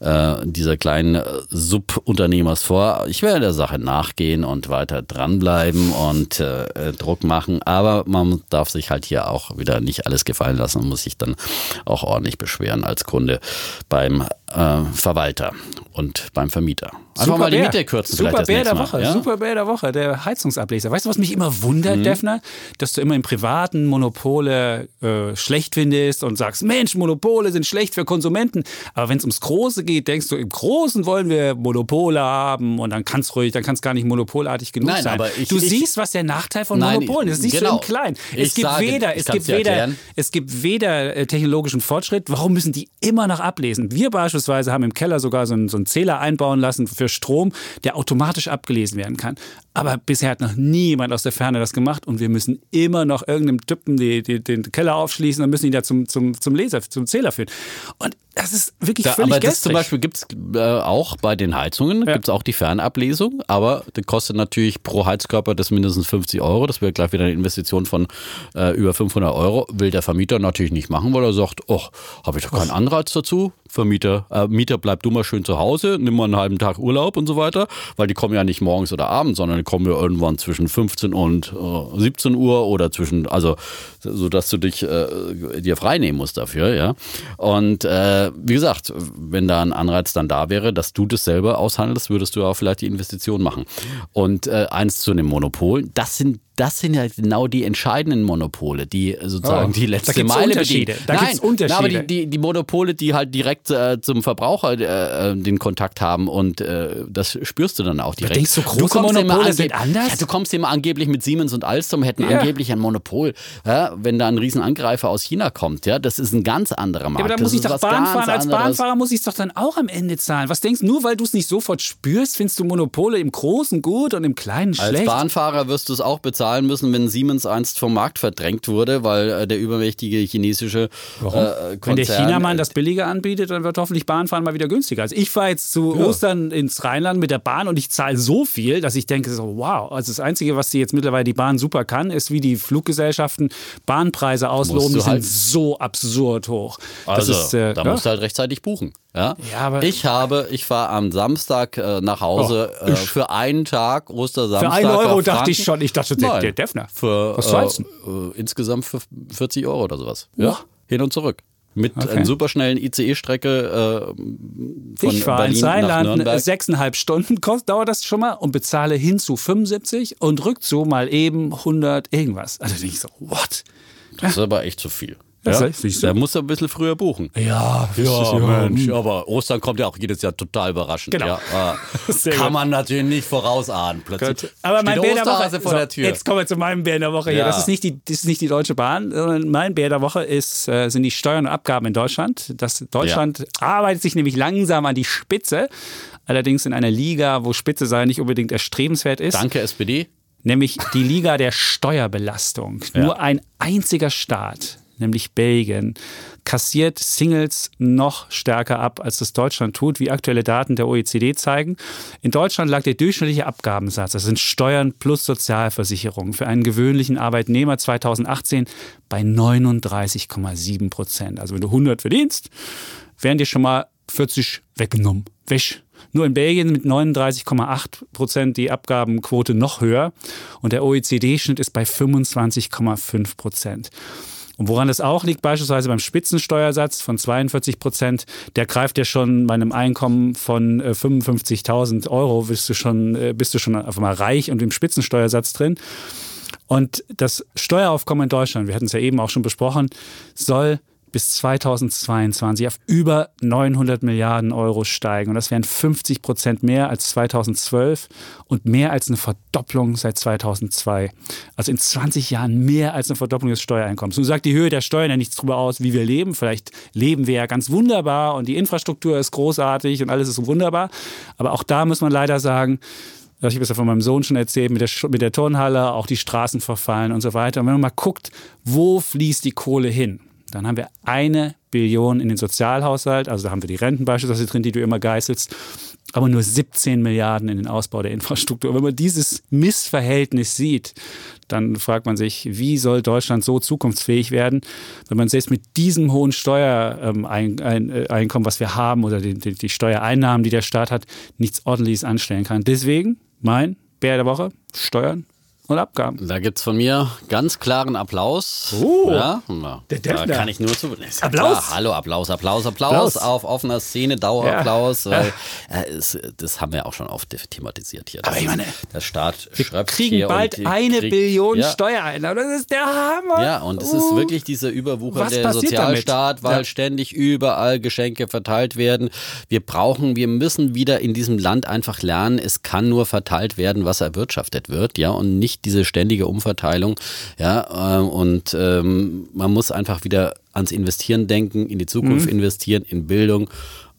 äh, dieser kleinen äh, Subunternehmers vor. Ich werde der Sache nachgehen und weiter dranbleiben und äh, äh, Druck machen, aber man darf sich halt hier auch wieder nicht alles gefallen lassen und muss sich dann auch ordentlich beschweren als Kunde beim äh, Verwalter und beim Vermieter. Einfach Super mal die Miete kürzen. Super Bär der Woche. Ja? Super Bär der Woche. Der Heizungsableser. Weißt du, was mich immer wundert, mhm. Defner? Dass du immer im privaten Monopole äh, schlecht findest und sagst, Mensch, Monopole sind schlecht für Konsumenten. Aber wenn es ums Große geht, denkst du, im Großen wollen wir Monopole haben und dann kann es ruhig, dann kann es gar nicht monopolartig genug nein, sein. Aber ich, du ich, siehst, was der Nachteil von nein, Monopolen ist. Nicht genau. so im Kleinen. Es gibt sage, weder, es gibt weder, es gibt weder technologischen Fortschritt. Warum müssen die immer noch ablesen? Wir beispielsweise beispielsweise haben im Keller sogar so einen, so einen Zähler einbauen lassen für Strom, der automatisch abgelesen werden kann. Aber bisher hat noch niemand aus der Ferne das gemacht und wir müssen immer noch irgendeinem Typen die, die, den Keller aufschließen und müssen ihn da zum, zum, zum Leser, zum Zähler führen. Und das ist wirklich da, völlig Aber das zum Beispiel gibt es äh, auch bei den Heizungen, ja. gibt es auch die Fernablesung, aber das kostet natürlich pro Heizkörper das mindestens 50 Euro. Das wäre gleich wieder eine Investition von äh, über 500 Euro. Will der Vermieter natürlich nicht machen, weil er sagt, oh, habe ich doch keinen Anreiz dazu. Vermieter, äh, Mieter, bleib du mal schön zu Hause, nimm mal einen halben Tag Urlaub und so weiter, weil die kommen ja nicht morgens oder abends, sondern die kommen ja irgendwann zwischen 15 und äh, 17 Uhr oder zwischen, also so dass du dich äh, dir frei nehmen musst dafür, ja. Und äh, wie gesagt, wenn da ein Anreiz dann da wäre, dass du das selber aushandelst, würdest du auch vielleicht die Investition machen. Und äh, eins zu dem Monopol, das sind das sind ja genau die entscheidenden Monopole, die sozusagen oh, die letzte Meile Unterschiede. bedienen. Da Nein, gibt's Unterschiede. aber die, die, die, Monopole, die halt direkt äh, zum Verbraucher äh, äh, den Kontakt haben und äh, das spürst du dann auch direkt. Du denkst, so große Monopole sind anders? Ja, du kommst immer angeblich mit Siemens und Alstom hätten ja. angeblich ein Monopol. Ja, wenn da ein Riesenangreifer aus China kommt, ja, das ist ein ganz anderer Markt. Aber da muss ich doch Bahn fahren. Als Bahnfahrer muss ich es doch dann auch am Ende zahlen. Was denkst du, nur weil du es nicht sofort spürst, findest du Monopole im Großen gut und im Kleinen schlecht? Als Bahnfahrer wirst du es auch bezahlen müssen, wenn Siemens einst vom Markt verdrängt wurde, weil äh, der übermächtige chinesische Warum? Äh, Konzern, Wenn der Chinamann das billiger anbietet, dann wird hoffentlich Bahnfahren mal wieder günstiger. Also ich fahre jetzt zu ja. Ostern ins Rheinland mit der Bahn und ich zahle so viel, dass ich denke so, wow. Also das Einzige, was die jetzt mittlerweile die Bahn super kann, ist wie die Fluggesellschaften Bahnpreise ausloben. Die halt sind so absurd hoch. Also ist, äh, da ja? musst du halt rechtzeitig buchen. Ja, ja ich habe, ich fahre am Samstag äh, nach Hause oh, äh, für einen Tag Ostersamstag. Für einen Euro dachte ich schon, ich dachte, der, der Defner. Für Was äh, äh, insgesamt für 40 Euro oder sowas. Ja, ja. hin und zurück. Mit okay. einer superschnellen ICE-Strecke äh, von ich fahre ins Rheinland sechseinhalb Stunden kostet, dauert das schon mal und bezahle hin zu 75 und rückzu mal eben 100 irgendwas. Also denke ich so, what? Das ist aber echt zu viel. Ja, das heißt, da muss er ein bisschen früher buchen. Ja, ja, Mensch. Aber Ostern kommt ja auch jedes Jahr total überraschend. Genau. Ja, *laughs* äh, kann man natürlich nicht vorausahnen. Plötzlich Gut. aber mein Bär der Woche, vor so, der Tür. Jetzt kommen wir zu meinem Bär der Woche hier. Ja. Das, ist nicht die, das ist nicht die Deutsche Bahn, sondern mein Bär der Woche ist, äh, sind die Steuern und Abgaben in Deutschland. Das Deutschland ja. arbeitet sich nämlich langsam an die Spitze. Allerdings in einer Liga, wo Spitze sein nicht unbedingt erstrebenswert ist. Danke, SPD nämlich die Liga der Steuerbelastung. Ja. Nur ein einziger Staat nämlich Belgien, kassiert Singles noch stärker ab, als das Deutschland tut, wie aktuelle Daten der OECD zeigen. In Deutschland lag der durchschnittliche Abgabensatz, das sind Steuern plus Sozialversicherung, für einen gewöhnlichen Arbeitnehmer 2018 bei 39,7 Prozent. Also wenn du 100 verdienst, werden dir schon mal 40 weggenommen. Wäsch. Nur in Belgien mit 39,8 Prozent die Abgabenquote noch höher und der OECD-Schnitt ist bei 25,5 Prozent. Und woran das auch liegt, beispielsweise beim Spitzensteuersatz von 42 Prozent, der greift ja schon bei einem Einkommen von 55.000 äh, Euro, bist du schon, äh, bist du schon auf einmal reich und im Spitzensteuersatz drin. Und das Steueraufkommen in Deutschland, wir hatten es ja eben auch schon besprochen, soll bis 2022 auf über 900 Milliarden Euro steigen. Und das wären 50 Prozent mehr als 2012 und mehr als eine Verdopplung seit 2002. Also in 20 Jahren mehr als eine Verdopplung des Steuereinkommens. Nun sagt die Höhe der Steuern ja nichts darüber aus, wie wir leben. Vielleicht leben wir ja ganz wunderbar und die Infrastruktur ist großartig und alles ist wunderbar. Aber auch da muss man leider sagen, ich habe es ja von meinem Sohn schon erzählt, mit der, mit der Turnhalle, auch die Straßen verfallen und so weiter. Und wenn man mal guckt, wo fließt die Kohle hin? Dann haben wir eine Billion in den Sozialhaushalt, also da haben wir die Renten beispielsweise drin, die du immer geißelst, aber nur 17 Milliarden in den Ausbau der Infrastruktur. Wenn man dieses Missverhältnis sieht, dann fragt man sich, wie soll Deutschland so zukunftsfähig werden, wenn man selbst mit diesem hohen Steuereinkommen, was wir haben, oder die, Steuereinnahmen, die der Staat hat, nichts Ordentliches anstellen kann. Deswegen mein Bär der Woche, Steuern und Abgaben. Da gibt es von mir ganz klaren Applaus. Oh, ja, der Defner. Da kann ich nur zu. Applaus. Klar, hallo, Applaus, Applaus, Applaus, Applaus, auf offener Szene, Dauerapplaus. Ja. Weil, *laughs* äh, das haben wir auch schon oft thematisiert hier. Aber ich meine, der Staat wir kriegen bald eine krieg, Billion ja. Steuereinnahmen. Das ist der Hammer. Ja, und es uh. ist wirklich dieser überwuchernde Sozialstaat, damit? weil ständig überall Geschenke verteilt werden. Wir brauchen, wir müssen wieder in diesem Land einfach lernen, es kann nur verteilt werden, was erwirtschaftet wird, ja, und nicht diese ständige Umverteilung. Ja, äh, und ähm, man muss einfach wieder ans Investieren denken, in die Zukunft mhm. investieren, in Bildung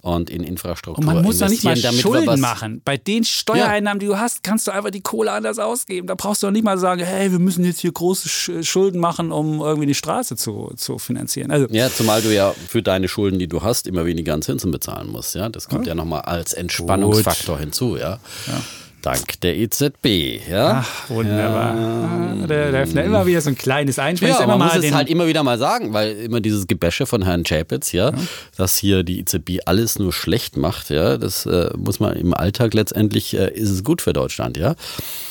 und in Infrastruktur. Und man muss doch nicht mal Schulden machen. Bei den Steuereinnahmen, ja. die du hast, kannst du einfach die Kohle anders ausgeben. Da brauchst du doch nicht mal sagen, hey, wir müssen jetzt hier große Schulden machen, um irgendwie die Straße zu, zu finanzieren. Also, ja, zumal du ja für deine Schulden, die du hast, immer weniger an Zinsen bezahlen musst. Ja, das kommt ja, ja nochmal als Entspannungsfaktor Gut. hinzu. Ja. ja. Dank der EZB. Ja? Ach, wunderbar. Ja. Der, der öffnet immer wieder so ein kleines Einspruch. Ja, man muss es halt immer wieder mal sagen, weil immer dieses Gebäsche von Herrn Chapitz, ja, ja, dass hier die EZB alles nur schlecht macht, ja, das äh, muss man im Alltag letztendlich, äh, ist es gut für Deutschland, ja.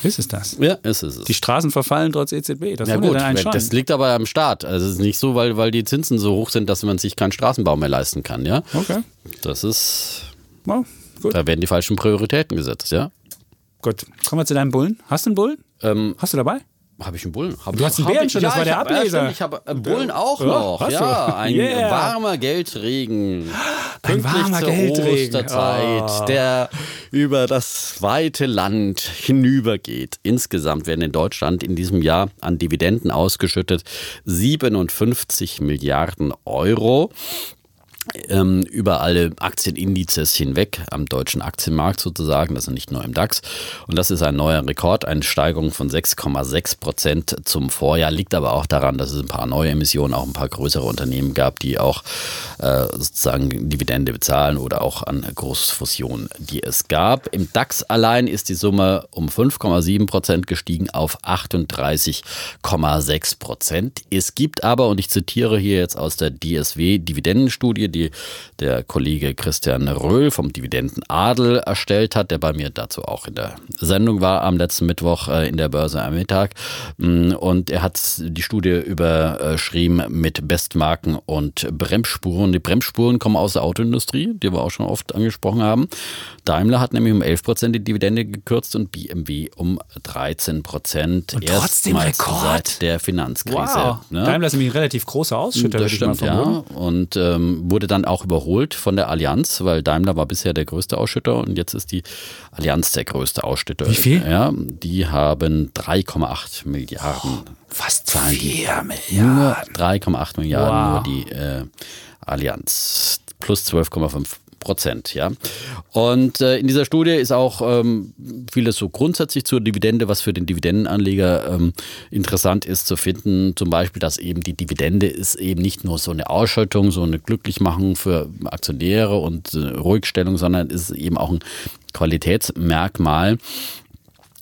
Ist es das? Ja, ist es. Die Straßen verfallen trotz EZB. Das ja gut, das liegt aber am Staat. Also es ist nicht so, weil, weil die Zinsen so hoch sind, dass man sich keinen Straßenbau mehr leisten kann, ja. Okay. Das ist... Ja, da werden die falschen Prioritäten gesetzt, ja. Gut, kommen wir zu deinem Bullen. Hast du einen Bullen? Ähm, hast du dabei? Habe ich einen Bullen? Hab du hast einen Bären schon, das war der hab, Ableser. Ja, ich habe äh, Bullen auch noch. Ja, ein yeah. warmer Geldregen. Ein warmer Geldregen. Osterzeit, oh. der über das weite Land hinübergeht. Insgesamt werden in Deutschland in diesem Jahr an Dividenden ausgeschüttet 57 Milliarden Euro über alle Aktienindizes hinweg am deutschen Aktienmarkt sozusagen, ist nicht nur im DAX. Und das ist ein neuer Rekord, eine Steigerung von 6,6 Prozent zum Vorjahr, liegt aber auch daran, dass es ein paar neue Emissionen, auch ein paar größere Unternehmen gab, die auch äh, sozusagen Dividende bezahlen oder auch an Großfusionen, die es gab. Im DAX allein ist die Summe um 5,7 Prozent gestiegen auf 38,6 Prozent. Es gibt aber, und ich zitiere hier jetzt aus der DSW Dividendenstudie, die die der Kollege Christian Röhl vom Dividendenadel erstellt hat, der bei mir dazu auch in der Sendung war am letzten Mittwoch äh, in der Börse am Mittag. Mm, und er hat die Studie überschrieben mit Bestmarken und Bremsspuren. Die Bremsspuren kommen aus der Autoindustrie, die wir auch schon oft angesprochen haben. Daimler hat nämlich um 11 Prozent die Dividende gekürzt und BMW um 13 Prozent. Und trotzdem Rekord. Seit der Finanzkrise. Wow. Ne? Daimler ist nämlich ein relativ großer Ausschütter. Das stimmt, ja. Und ähm, wurde dann auch überholt von der Allianz, weil Daimler war bisher der größte Ausschütter und jetzt ist die Allianz der größte Ausschütter. Wie viel? Ja, die haben 3,8 Milliarden. Oh, fast 4 Milliarden. Nur 3,8 Milliarden, wow. nur die äh, Allianz. Plus 12,5 Prozent, ja. Und äh, in dieser Studie ist auch ähm, vieles so grundsätzlich zur Dividende, was für den Dividendenanleger ähm, interessant ist zu finden. Zum Beispiel, dass eben die Dividende ist eben nicht nur so eine Ausschaltung, so eine Glücklichmachung für Aktionäre und äh, Ruhigstellung, sondern ist eben auch ein Qualitätsmerkmal.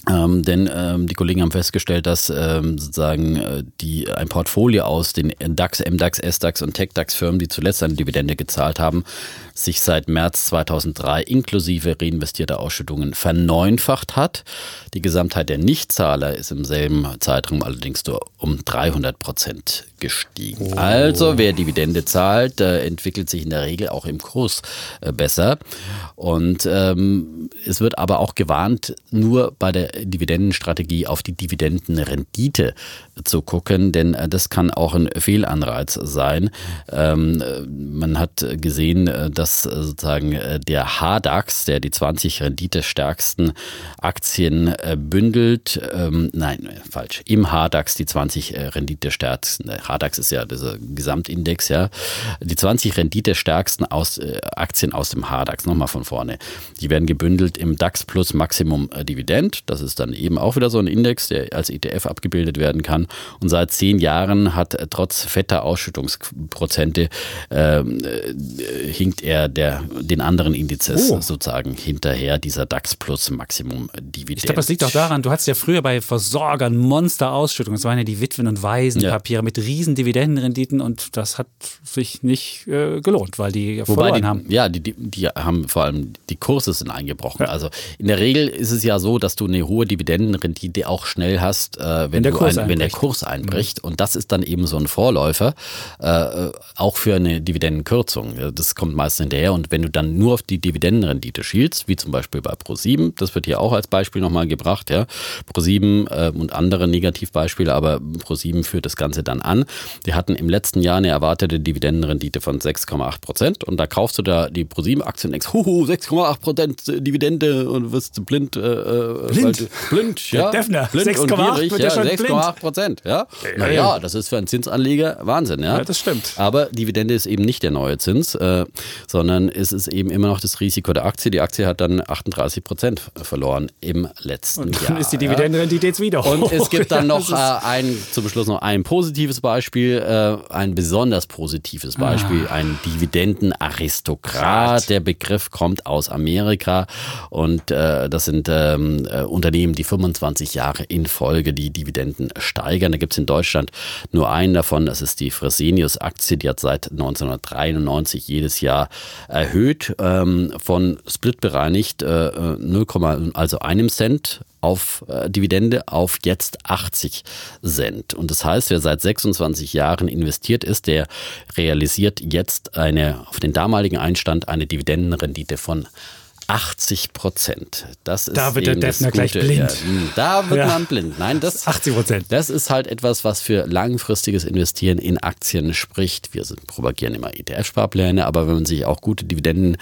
Ähm, denn ähm, die Kollegen haben festgestellt, dass ähm, sozusagen äh, die, ein Portfolio aus den DAX, MDAX, SDAX und TechDAX-Firmen, die zuletzt eine Dividende gezahlt haben, sich seit März 2003 inklusive reinvestierter Ausschüttungen verneunfacht hat. Die Gesamtheit der Nichtzahler ist im selben Zeitraum allerdings nur um 300 Prozent gestiegen. Oh. Also wer Dividende zahlt, äh, entwickelt sich in der Regel auch im Kurs äh, besser. Und ähm, es wird aber auch gewarnt, nur bei der Dividendenstrategie auf die Dividendenrendite zu gucken, denn äh, das kann auch ein Fehlanreiz sein. Ähm, man hat gesehen, äh, dass äh, sozusagen der HDAX, der die 20 renditestärksten Aktien bündelt, ähm, nein, falsch, im HDAX die 20 renditestärksten, HDAX ist ja dieser Gesamtindex, ja, die 20 renditestärksten aus, Aktien aus dem HDAX, nochmal von vorne, die werden gebündelt im DAX plus Maximum Dividend, das ist dann eben auch wieder so ein Index, der als ETF abgebildet werden kann und seit zehn Jahren hat trotz fetter Ausschüttungsprozente ähm, äh, hinkt er der, den anderen Indizes oh. sozusagen hinterher, dieser DAX Plus Maximum Dividend. Ich glaube, das liegt auch daran, du hattest ja früher bei Versorgern Monster-Ausschüttungen. Das waren ja die Witwen- und Waisenpapiere ja. mit riesen Dividendenrenditen und das hat sich nicht äh, gelohnt, weil die Wobei die, haben. Ja, die, die, die, haben vor allem, die Kurse sind eingebrochen. Ja. Also in der Regel ist es ja so, dass du eine hohe Dividendenrendite auch schnell hast, äh, wenn, wenn, der ein, wenn, der Kurs einbricht. Mhm. Und das ist dann eben so ein Vorläufer, äh, auch für eine Dividendenkürzung. Das kommt meistens hinterher. Und wenn du dann nur auf die Dividendenrendite schielst, wie zum Beispiel bei Pro7, das wird hier auch als Beispiel nochmal gebracht, ja, Pro7 äh, und andere Negativbeispiele, aber Pro7 führt das Ganze dann an. Die hatten im letzten Jahr eine erwartete Dividendenrendite von 6,8 Prozent und da kaufst du da die Pro7-Aktien und denkst, huhu, 6,8 Prozent Dividende und wirst blind, äh, blind blind. Blind, ja. Defner, blind 6,8 ja, 6,8 Prozent. Ja. Naja, das ist für einen Zinsanleger Wahnsinn. Ja, ja das stimmt. Aber Dividende ist eben nicht der neue Zins, äh, sondern es ist eben immer noch das Risiko der Aktie. Die Aktie hat dann 38 Prozent verloren im letzten Und dann Jahr. ist die Dividendenrendite jetzt wieder hoch. Und es gibt dann noch äh, ein, zum Schluss noch ein positives Beispiel, äh, ein besonders positives Beispiel, ah. ein Dividendenaristokrat. Der Begriff kommt aus Amerika und äh, das sind ähm, äh, Unternehmen, die 25 Jahre in Folge die Dividenden steigern. Da gibt es in Deutschland nur einen davon, das ist die Fresenius-Aktie, die hat seit 1993 jedes Jahr erhöht, ähm, von Split bereinigt äh, 0, also einem Cent auf äh, Dividende auf jetzt 80 Cent. Und das heißt, wer seit 26 Jahren investiert ist, der realisiert jetzt eine auf den damaligen Einstand eine Dividendenrendite von 80 Prozent. Das ist da wird der Defner gleich blind. Ja, hm, da wird ja. man blind. Nein, das, 80 Prozent. Das ist halt etwas, was für langfristiges Investieren in Aktien spricht. Wir sind, propagieren immer ETF-Sparpläne, aber wenn man sich auch gute Dividendenwerte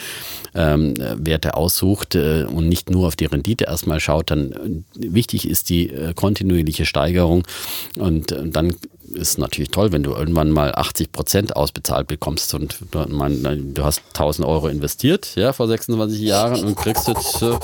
ähm, aussucht äh, und nicht nur auf die Rendite erstmal schaut, dann äh, wichtig ist die äh, kontinuierliche Steigerung und äh, dann ist natürlich toll, wenn du irgendwann mal 80 Prozent ausbezahlt bekommst und du, man, du hast 1000 Euro investiert, ja, vor 26 Jahren und kriegst jetzt äh,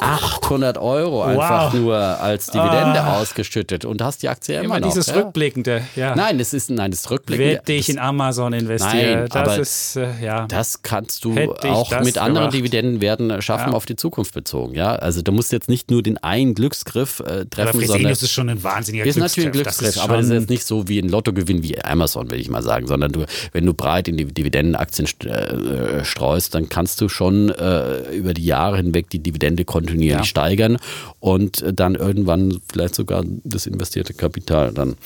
800 Euro einfach wow. nur als Dividende ah. ausgeschüttet und hast die Aktie immer, immer noch. dieses ja? Rückblickende, ja. Nein, das ist, nein, das Rückblickende. Hätte ich in Amazon investiert. Nein, das ist, äh, ja. Das kannst du auch mit anderen Dividendenwerten schaffen, ja. auf die Zukunft bezogen, ja. Also du musst jetzt nicht nur den einen Glücksgriff äh, treffen, aber sondern. ist schon ein wahnsinniger ist Glücksgriff. Ist natürlich ein Glücksgriff, das aber das ist jetzt nicht so wie ein Lottogewinn wie Amazon, will ich mal sagen, sondern du, wenn du breit in die Dividendenaktien äh, streust, dann kannst du schon äh, über die Jahre hinweg die Dividende kontinuierlich ja. steigern und dann irgendwann vielleicht sogar das investierte Kapital dann äh,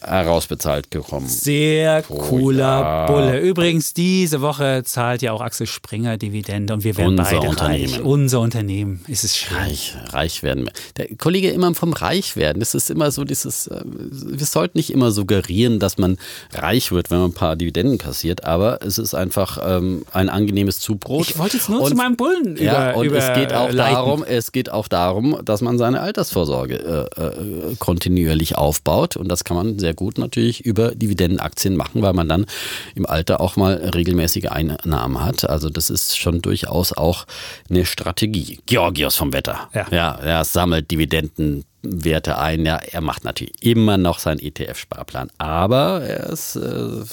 herausbezahlt gekommen. Sehr cooler oh, ja. Bulle. Übrigens, diese Woche zahlt ja auch Axel Springer Dividende und wir werden Unser beide Unternehmen. reich. Unser Unternehmen. Ist es schön. Reich, reich werden. Der Kollege immer vom Reich werden. Das ist immer so dieses, äh, wir sollten nicht immer suggerieren, dass man reich wird, wenn man ein paar Dividenden kassiert, aber es ist einfach ähm, ein angenehmes Zubrot. Ich wollte jetzt nur und, zu meinem Bullen ja, über, und über, es geht auch darum, es geht auch darum, dass man seine Altersvorsorge äh, äh, kontinuierlich aufbaut und das kann man sehr gut natürlich über Dividendenaktien machen, weil man dann im Alter auch mal regelmäßige Einnahmen hat. Also das ist schon durchaus auch eine Strategie. Georgios vom Wetter. Ja, ja er sammelt Dividenden Werte ein. Ja, er macht natürlich immer noch seinen ETF-Sparplan, aber er ist äh,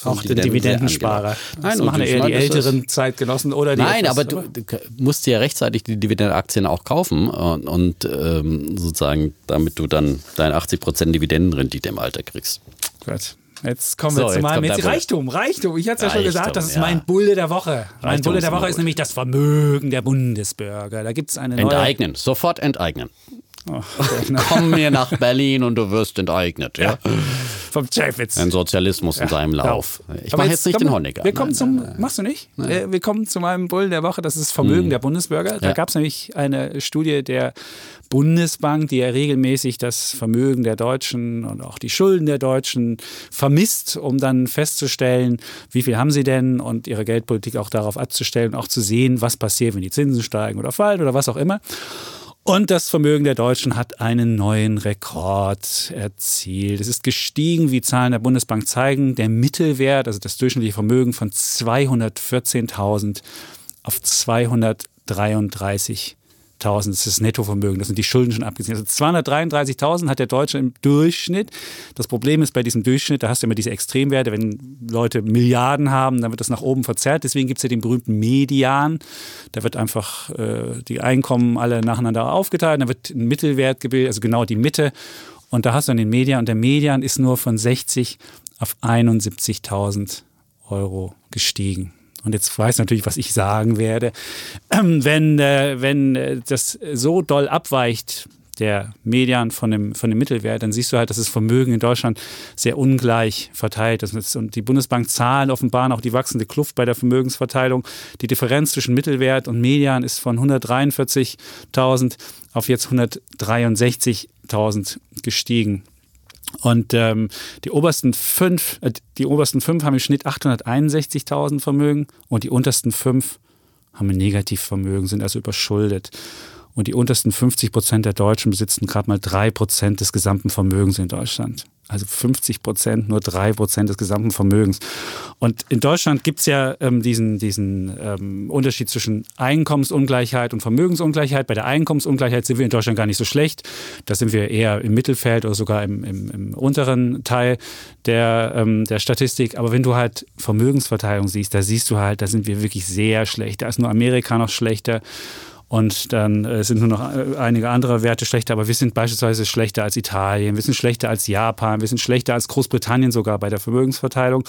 auch der Dividendensparer. Nein, das machen eher die älteren Zeitgenossen oder die Nein, aber du, du, musst ja rechtzeitig die Dividendenaktien auch kaufen und, und ähm, sozusagen, damit du dann deine 80% Dividendenrendite im Alter kriegst. Gut. Jetzt kommen wir so, zu meinem Reichtum. Reichtum. Ich hatte es ja schon gesagt, das ist ja. mein Bulle der Woche. Mein Reichtum Bulle der Woche ist, ist nämlich das Vermögen der Bundesbürger. Da gibt es eine neue. Enteignen, sofort enteignen. *laughs* Oh, Komm mir nach Berlin und du wirst enteignet. Ja. ja. *laughs* Vom Chefwitz. Ein Sozialismus ja. in seinem Lauf. Ich mache jetzt, nicht den Honecker. Wir kommen zum, nein, machst du nicht? Nein. Äh, wir kommen zu meinem Bullen der Woche, das ist Vermögen hm. der Bundesbürger. Da gab es nämlich eine Studie der Bundesbank, die ja regelmäßig das Vermögen der Deutschen und auch die Schulden der Deutschen vermisst, um dann festzustellen, wie viel haben sie denn und ihre Geldpolitik auch darauf abzustellen, auch zu sehen, was passiert, wenn die Zinsen steigen oder fallen oder was auch immer. Und das Vermögen der Deutschen hat einen neuen Rekord erzielt. Es ist gestiegen, wie Zahlen der Bundesbank zeigen. Der Mittelwert, also das durchschnittliche Vermögen von 214.000 auf 233 das ist das Nettovermögen, das sind die Schulden schon abgesehen. Also 233.000 hat der Deutsche im Durchschnitt. Das Problem ist bei diesem Durchschnitt, da hast du immer diese Extremwerte, wenn Leute Milliarden haben, dann wird das nach oben verzerrt. Deswegen gibt es ja den berühmten Median. Da wird einfach äh, die Einkommen alle nacheinander aufgeteilt, da wird ein Mittelwert gebildet, also genau die Mitte. Und da hast du dann den Median und der Median ist nur von 60 auf 71.000 Euro gestiegen und jetzt weiß natürlich, was ich sagen werde, ähm, wenn, äh, wenn äh, das so doll abweicht, der Median von dem, von dem Mittelwert, dann siehst du halt, dass das Vermögen in Deutschland sehr ungleich verteilt ist. Und die Bundesbank-Zahlen offenbaren auch die wachsende Kluft bei der Vermögensverteilung. Die Differenz zwischen Mittelwert und Median ist von 143.000 auf jetzt 163.000 gestiegen. Und ähm, die obersten fünf, äh, die obersten fünf haben im Schnitt 861.000 Vermögen und die untersten fünf haben ein Negativvermögen, sind also überschuldet. Und die untersten 50 Prozent der Deutschen besitzen gerade mal drei Prozent des gesamten Vermögens in Deutschland. Also 50 Prozent, nur drei Prozent des gesamten Vermögens. Und in Deutschland gibt es ja ähm, diesen, diesen ähm, Unterschied zwischen Einkommensungleichheit und Vermögensungleichheit. Bei der Einkommensungleichheit sind wir in Deutschland gar nicht so schlecht. Da sind wir eher im Mittelfeld oder sogar im, im, im unteren Teil der, ähm, der Statistik. Aber wenn du halt Vermögensverteilung siehst, da siehst du halt, da sind wir wirklich sehr schlecht. Da ist nur Amerika noch schlechter. Und dann äh, sind nur noch äh, einige andere Werte schlechter, aber wir sind beispielsweise schlechter als Italien, wir sind schlechter als Japan, wir sind schlechter als Großbritannien sogar bei der Vermögensverteilung.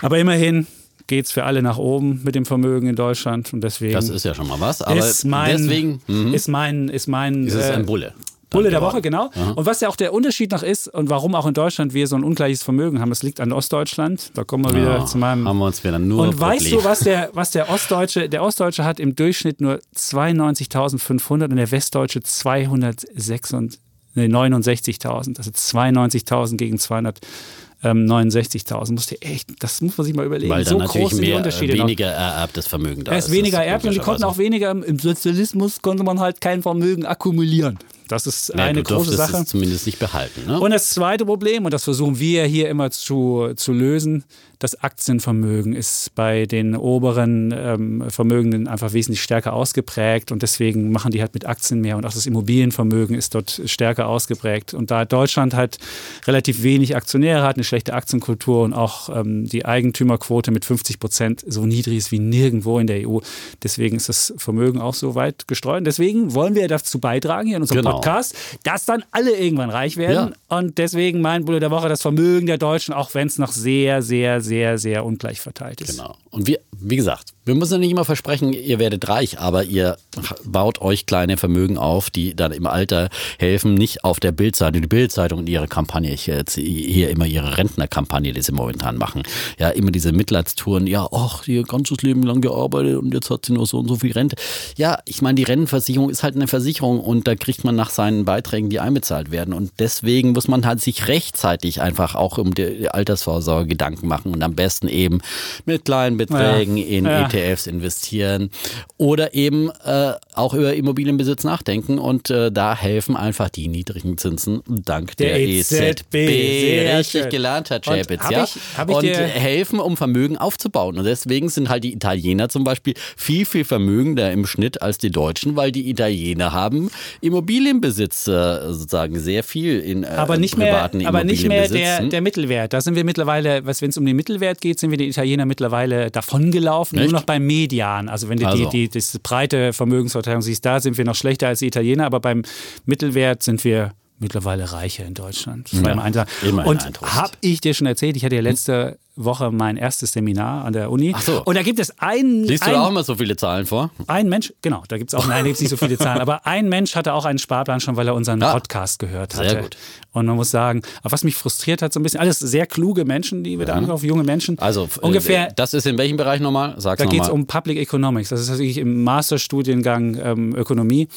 Aber immerhin geht es für alle nach oben mit dem Vermögen in Deutschland und deswegen. Das ist ja schon mal was. Aber ist mein, deswegen mhm. ist mein, ist mein. Ist es ein äh, Bulle. Bulle der Woche, genau. Aha. Und was ja auch der Unterschied noch ist und warum auch in Deutschland wir so ein ungleiches Vermögen haben, das liegt an Ostdeutschland. Da kommen wir wieder ja, zu meinem. Haben wir uns wieder nur. Und weißt du, was der, was der Ostdeutsche, der Ostdeutsche hat im Durchschnitt nur 92.500 und der Westdeutsche 269.000. Nee, 69.000, also 92.000 gegen 200. 69.000. Musste echt, das muss man sich mal überlegen. Weil dann so natürlich groß mehr, Unterschiede weniger noch. ererbtes Vermögen da ist. Es ist weniger ererbt und die konnten auch weniger, im Sozialismus konnte man halt kein Vermögen akkumulieren. Das ist nee, eine große Sache. Es zumindest nicht behalten. Ne? Und das zweite Problem, und das versuchen wir hier immer zu, zu lösen, das Aktienvermögen ist bei den oberen ähm, Vermögenden einfach wesentlich stärker ausgeprägt und deswegen machen die halt mit Aktien mehr und auch das Immobilienvermögen ist dort stärker ausgeprägt. Und da Deutschland halt relativ wenig Aktionäre hat, eine schlechte Aktienkultur und auch ähm, die Eigentümerquote mit 50 Prozent so niedrig ist wie nirgendwo in der EU, deswegen ist das Vermögen auch so weit gestreut. Und deswegen wollen wir dazu beitragen hier in unserem genau. Podcast, dass dann alle irgendwann reich werden. Ja. Und deswegen mein Bulle der Woche, das Vermögen der Deutschen, auch wenn es noch sehr, sehr, sehr sehr, sehr ungleich verteilt ist. Genau. Und wir, wie gesagt, wir müssen nicht immer versprechen, ihr werdet reich, aber ihr baut euch kleine Vermögen auf, die dann im Alter helfen, nicht auf der Bildzeitung, die Bildzeitung in ihre Kampagne, ich jetzt hier immer ihre Rentnerkampagne, die sie momentan machen. Ja, immer diese Mitleidstouren, ja, ach, ihr ganzes Leben lang gearbeitet und jetzt hat sie nur so und so viel Rente. Ja, ich meine, die Rentenversicherung ist halt eine Versicherung und da kriegt man nach seinen Beiträgen, die einbezahlt werden. Und deswegen muss man halt sich rechtzeitig einfach auch um die Altersvorsorge Gedanken machen und am besten eben mit kleinen Beträgen ja. in ja. ETFs investieren oder eben äh, auch über Immobilienbesitz nachdenken und äh, da helfen einfach die niedrigen Zinsen dank der, der EZB. E Richtig gelernt, Herr Chapitz, ja. Ich, ich und helfen, um Vermögen aufzubauen. Und deswegen sind halt die Italiener zum Beispiel viel, viel vermögender im Schnitt als die Deutschen, weil die Italiener haben Immobilienbesitz äh, sozusagen sehr viel in äh, aber nicht privaten mehr, Aber nicht mehr der, der Mittelwert. Da sind wir mittlerweile, wenn es um den Mittelwert geht, sind wir die Italiener mittlerweile davongelaufen. Echt? Nur noch beim Median. Also wenn du also. die, die, die breite Vermögensverteilung siehst, da sind wir noch schlechter als die Italiener, aber beim Mittelwert sind wir mittlerweile reicher in Deutschland. Ja, Und habe ich dir schon erzählt, ich hatte ja letzte Woche mein erstes Seminar an der Uni. Ach so. Und da gibt es einen. Liest du da auch immer so viele Zahlen vor? Ein Mensch, genau, da gibt es auch, nein, da gibt es nicht so viele Zahlen, aber ein Mensch hatte auch einen Sparplan schon, weil er unseren ja. Podcast gehört hatte. Sehr gut. Und man muss sagen, was mich frustriert hat so ein bisschen, alles sehr kluge Menschen, die wir ja. da angreifen, junge Menschen. Also ungefähr. Äh, das ist in welchem Bereich nochmal? Sag's da geht es um Public Economics. Das ist natürlich im Masterstudiengang ähm, Ökonomie.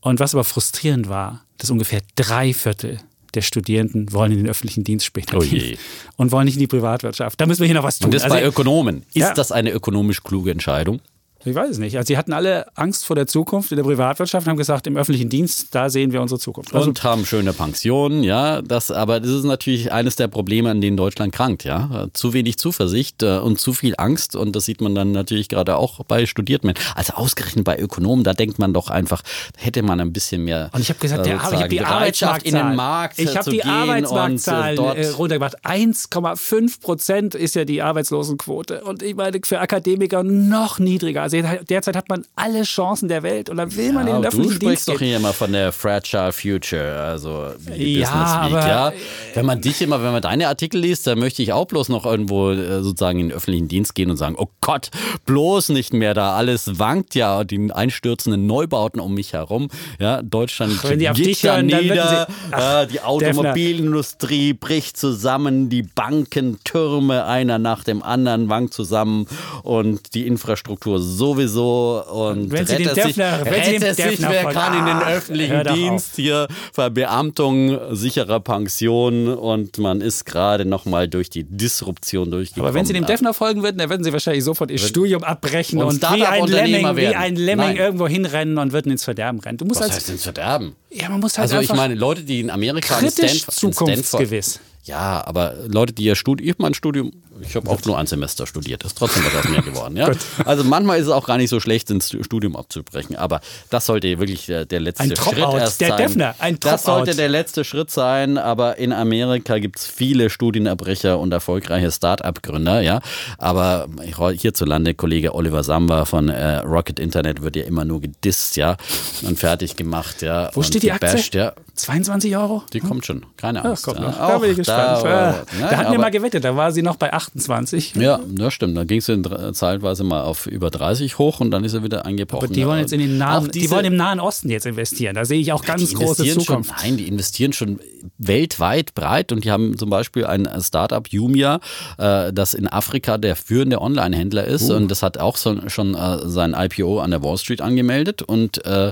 Und was aber frustrierend war, dass ungefähr drei Viertel der Studierenden wollen in den öffentlichen Dienst später oh gehen und wollen nicht in die Privatwirtschaft. Da müssen wir hier noch was tun. Und das also, bei Ökonomen. Ist ja. das eine ökonomisch kluge Entscheidung? Ich weiß es nicht. Also sie hatten alle Angst vor der Zukunft in der Privatwirtschaft und haben gesagt, im öffentlichen Dienst, da sehen wir unsere Zukunft. Also und haben schöne Pensionen, ja. Das, aber das ist natürlich eines der Probleme, an denen Deutschland krankt, ja. Zu wenig Zuversicht äh, und zu viel Angst. Und das sieht man dann natürlich gerade auch bei Studierten. Also ausgerechnet bei Ökonomen, da denkt man doch einfach, hätte man ein bisschen mehr. Und ich habe gesagt, der, ich habe die Arbeitsmarktzahl in den Markt Ich habe die Arbeitsmarktzahl äh, runtergebracht. 1,5 Prozent ist ja die Arbeitslosenquote. Und ich meine, für Akademiker noch niedriger. Also derzeit hat man alle Chancen der Welt und dann will man ja, in den öffentlichen Du sprichst doch hier immer von der Fragile Future, also die ja, Business Week, ja. Wenn man dich immer, wenn man deine Artikel liest, dann möchte ich auch bloß noch irgendwo äh, sozusagen in den öffentlichen Dienst gehen und sagen, oh Gott, bloß nicht mehr da, alles wankt ja, die einstürzenden Neubauten um mich herum, ja, Deutschland Ach, wenn die auf dich hören, nieder, sie, ach, die Automobilindustrie bricht zusammen, die Bankentürme einer nach dem anderen wankt zusammen und die Infrastruktur sowieso und wenn Sie den Döffner, sich, Sie den sich, wer kann in den öffentlichen Dienst hier Verbeamtung, sichere Pension und man ist gerade noch mal durch die Disruption durchgekommen. Aber wenn Sie dem Defner folgen würden, dann würden Sie wahrscheinlich sofort Ihr Studium abbrechen und, und wie ein Lemming, wie ein Lemming irgendwo hinrennen und würden ins Verderben rennen. Du musst Was als, heißt ins Verderben? Ja, man muss halt Also ich meine, Leute, die in Amerika kritisch Stanford, zukunftsgewiss. Ja, aber Leute, die ja studieren, ich mein Studium, ich habe auch nur ein Semester studiert, ist trotzdem was aus mir geworden. Ja? *laughs* also manchmal ist es auch gar nicht so schlecht, ins Studium abzubrechen, aber das sollte wirklich der, der letzte ein Schritt erst der sein. Defner, ein das sollte der letzte Schritt sein, aber in Amerika gibt es viele Studienabbrecher und erfolgreiche Start-up-Gründer, ja. Aber hierzulande, Kollege Oliver Samba von äh, Rocket Internet wird ja immer nur gedisst, ja, und fertig gemacht, ja. Wo steht die Aktie? Ja. 22 Euro? Die kommt schon, keine Angst. Ach, ja. Da bin ich gespannt. Da, da, da hatten wir mal gewettet, da war sie noch bei 28. Ja, das stimmt. Da ging sie zeitweise mal auf über 30 hoch und dann ist sie wieder eingebrochen. Aber die wollen jetzt in den nahen, diese, die wollen im Nahen Osten jetzt investieren. Da sehe ich auch ganz große Zukunft. Schon, nein, die investieren schon weltweit breit und die haben zum Beispiel ein Startup Jumia, äh, das in Afrika der führende Online-Händler ist uh. und das hat auch so, schon äh, sein IPO an der Wall Street angemeldet und äh,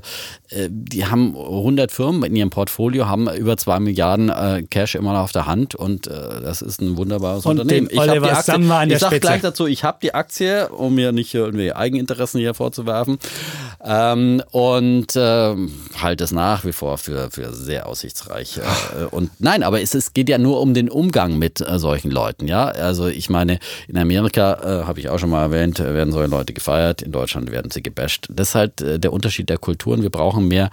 äh die haben 100 Firmen in ihrem Portfolio, haben über 2 Milliarden äh, Cash immer noch auf der Hand und äh, das ist ein wunderbares und Unternehmen. Ich habe die Aktie, ich sage gleich dazu, ich habe die Aktie, um mir nicht irgendwie Eigeninteressen hier vorzuwerfen ähm, und ähm, halte es nach wie vor für, für sehr aussichtsreich. Äh, und nein, aber es, es geht ja nur um den Umgang mit äh, solchen Leuten. Ja, also ich meine, in Amerika äh, habe ich auch schon mal erwähnt, werden solche Leute gefeiert, in Deutschland werden sie gebasht. Das ist halt äh, der Unterschied der Kulturen. Wir brauchen mehr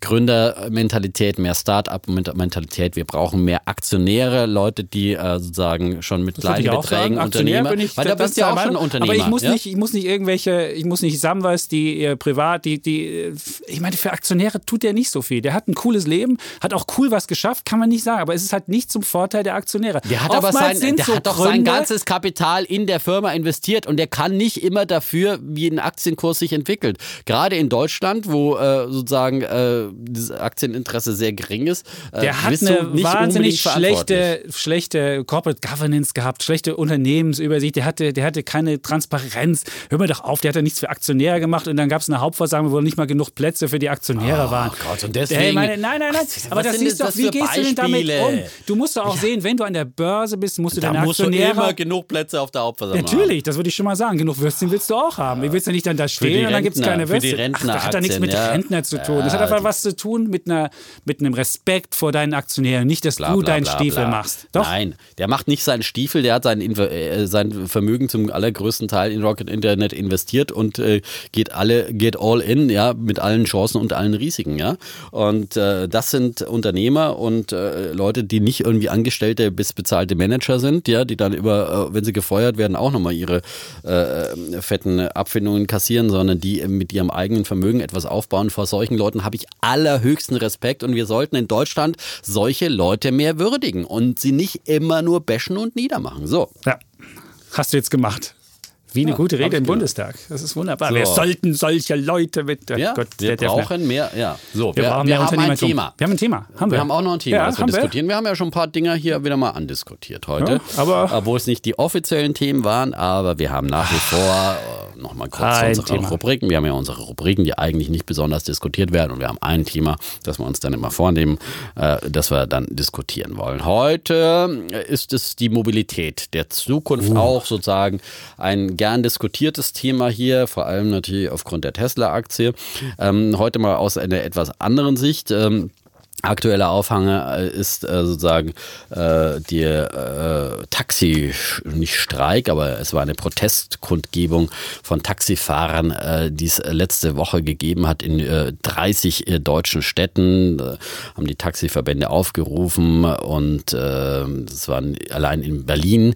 Gründermentalität, mehr Start-up-Mentalität. Wir brauchen mehr Aktionäre, Leute, die äh, sozusagen schon mit kleinen Beträgen Unternehmer. Ich, Weil da bist ja auch schon Unternehmer. Aber ich muss ja? nicht, ich muss nicht irgendwelche, ich muss nicht Samwas, die äh, privat, die, die, ich meine, für Aktionäre tut der nicht so viel. Der hat ein cooles Leben, hat auch cool was geschafft, kann man nicht sagen. Aber es ist halt nicht zum Vorteil der Aktionäre. Der hat Oftmals aber sein, der so hat doch Gründe, sein ganzes Kapital in der Firma investiert und der kann nicht immer dafür, wie ein Aktienkurs sich entwickelt. Gerade in Deutschland, wo äh, sozusagen äh, das Aktieninteresse sehr gering ist. Äh, der hat eine wahnsinnig schlechte, schlechte Corporate Governance gehabt, schlechte Unternehmensübersicht. Der hatte, der hatte keine Transparenz. Hör mir doch auf, der hat ja nichts für Aktionäre gemacht und dann gab es eine Hauptversammlung, wo nicht mal genug Plätze für die Aktionäre oh, waren. Gott, und deswegen. Hey, meine, nein, nein, nein. aber das du doch, wie gehst Beispiele? du denn damit um? Du musst doch auch ja. sehen, wenn du an der Börse bist, musst du da deine musst Aktionäre. Du immer genug Plätze auf der Hauptversammlung Natürlich, das würde ich schon mal sagen. Genug Würstchen willst du auch haben. Ja. willst ja nicht dann da stehen und dann gibt es keine Würstchen. Ach, das hat da nichts mit ja. Rentner zu tun. Das hat einfach was zu tun mit, einer, mit einem Respekt vor deinen Aktionären. Nicht, dass bla, du deinen bla, Stiefel bla. machst. Doch? Nein, der macht nicht seinen Stiefel, der hat sein, äh, sein Vermögen zum allergrößten Teil in Rocket Internet investiert und äh, geht alle, geht all in, ja, mit allen Chancen und allen Risiken, ja. Und äh, das sind Unternehmer und äh, Leute, die nicht irgendwie Angestellte bis bezahlte Manager sind, ja, die dann über, äh, wenn sie gefeuert werden, auch nochmal ihre fetten Abfindungen kassieren, sondern die mit ihrem eigenen Vermögen etwas aufbauen. Vor solchen Leuten habe ich allerhöchsten Respekt und wir sollten in Deutschland solche Leute mehr würdigen und sie nicht immer nur bashen und niedermachen. So. Hast du jetzt gemacht. Wie eine ja, gute Rede im Bundestag. Das ist wunderbar. So. Wir sollten solche Leute mit. Oh ja, Gott, wir brauchen mehr. Ja. So, wir, wir, wir haben ein Thema. Wir haben ein Thema. Haben wir. wir haben auch noch ein Thema, ja, das wir diskutieren. Wir haben ja schon ein paar Dinge hier wieder mal andiskutiert heute. Ja, aber Obwohl es nicht die offiziellen Themen waren, aber wir haben nach wie vor äh, noch mal kurz ein unsere Thema. Rubriken. Wir haben ja unsere Rubriken, die eigentlich nicht besonders diskutiert werden. Und wir haben ein Thema, das wir uns dann immer vornehmen, äh, das wir dann diskutieren wollen. Heute ist es die Mobilität der Zukunft uh. auch sozusagen ein gern diskutiertes Thema hier, vor allem natürlich aufgrund der Tesla-Aktie. Ähm, heute mal aus einer etwas anderen Sicht. Ähm, Aktueller Aufhang äh, ist äh, sozusagen äh, die äh, Taxi, nicht Streik, aber es war eine Protestkundgebung von Taxifahrern, äh, die es letzte Woche gegeben hat in äh, 30 äh, deutschen Städten. Da haben die Taxiverbände aufgerufen und äh, das waren allein in Berlin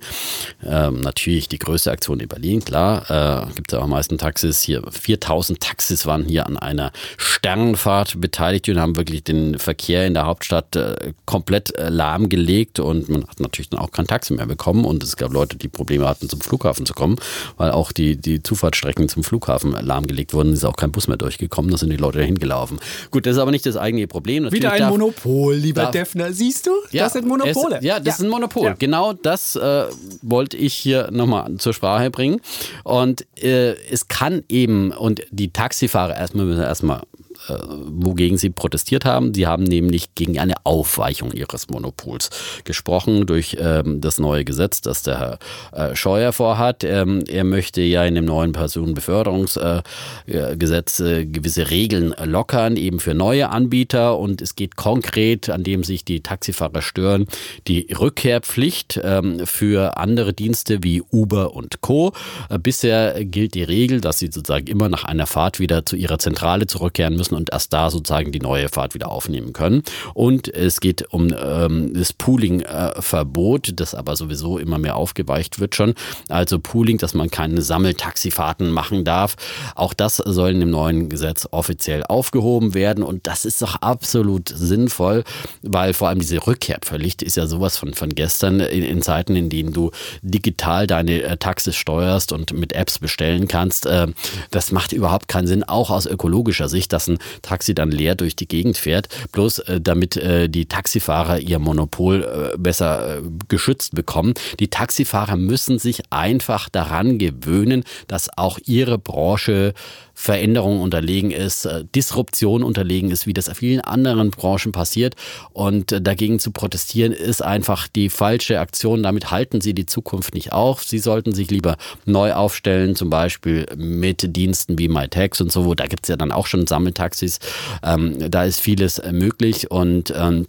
äh, natürlich die größte Aktion in Berlin, klar. Äh, Gibt es auch am meisten Taxis hier. 4000 Taxis waren hier an einer Sternfahrt beteiligt und haben wirklich den Verkehr Verkehr in der Hauptstadt äh, komplett äh, lahmgelegt und man hat natürlich dann auch kein Taxi mehr bekommen und es gab Leute, die Probleme hatten, zum Flughafen zu kommen, weil auch die, die Zufahrtsstrecken zum Flughafen lahmgelegt wurden, ist auch kein Bus mehr durchgekommen, da sind die Leute dahin gelaufen. Gut, das ist aber nicht das eigentliche Problem. Natürlich Wieder ein darf, Monopol, lieber darf, Defner, siehst du? Ja, das sind Monopole. Es, ja, das ja. ist ein Monopol. Ja. Genau das äh, wollte ich hier nochmal zur Sprache bringen und äh, es kann eben, und die Taxifahrer erstmal müssen erstmal äh, wogegen sie protestiert haben. Sie haben nämlich gegen eine Aufweichung ihres Monopols gesprochen durch ähm, das neue Gesetz, das der Herr äh, Scheuer vorhat. Ähm, er möchte ja in dem neuen Personenbeförderungsgesetz äh, gewisse Regeln lockern, eben für neue Anbieter. Und es geht konkret, an dem sich die Taxifahrer stören, die Rückkehrpflicht ähm, für andere Dienste wie Uber und Co. Äh, bisher gilt die Regel, dass sie sozusagen immer nach einer Fahrt wieder zu ihrer Zentrale zurückkehren müssen und erst da sozusagen die neue Fahrt wieder aufnehmen können. Und es geht um ähm, das Pooling-Verbot, das aber sowieso immer mehr aufgeweicht wird schon. Also Pooling, dass man keine Sammeltaxifahrten machen darf. Auch das soll in dem neuen Gesetz offiziell aufgehoben werden. Und das ist doch absolut sinnvoll, weil vor allem diese Rückkehrpflicht ist ja sowas von, von gestern in, in Zeiten, in denen du digital deine äh, Taxis steuerst und mit Apps bestellen kannst. Äh, das macht überhaupt keinen Sinn, auch aus ökologischer Sicht, dass ein Taxi dann leer durch die Gegend fährt, bloß äh, damit äh, die Taxifahrer ihr Monopol äh, besser äh, geschützt bekommen. Die Taxifahrer müssen sich einfach daran gewöhnen, dass auch ihre Branche Veränderungen unterlegen ist, äh, Disruption unterlegen ist, wie das vielen anderen Branchen passiert. Und äh, dagegen zu protestieren ist einfach die falsche Aktion. Damit halten sie die Zukunft nicht auf. Sie sollten sich lieber neu aufstellen, zum Beispiel mit Diensten wie MyTax und so. Da gibt es ja dann auch schon Sammeltaxis. Ähm, da ist vieles möglich und ähm,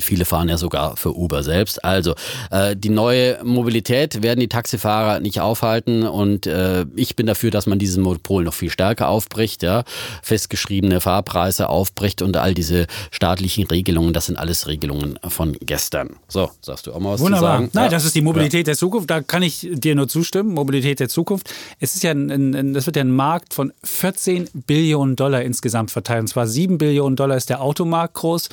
Viele fahren ja sogar für Uber selbst. Also äh, die neue Mobilität werden die Taxifahrer nicht aufhalten und äh, ich bin dafür, dass man dieses Monopol noch viel stärker aufbricht, ja, festgeschriebene Fahrpreise aufbricht und all diese staatlichen Regelungen, das sind alles Regelungen von gestern. So, sagst du auch mal was Wunderbar. zu sagen? Nein, ja. das ist die Mobilität ja. der Zukunft. Da kann ich dir nur zustimmen. Mobilität der Zukunft. Es ist ja ein, ein, das wird ja ein Markt von 14 Billionen Dollar insgesamt verteilt. Und zwar 7 Billionen Dollar ist der Automarkt groß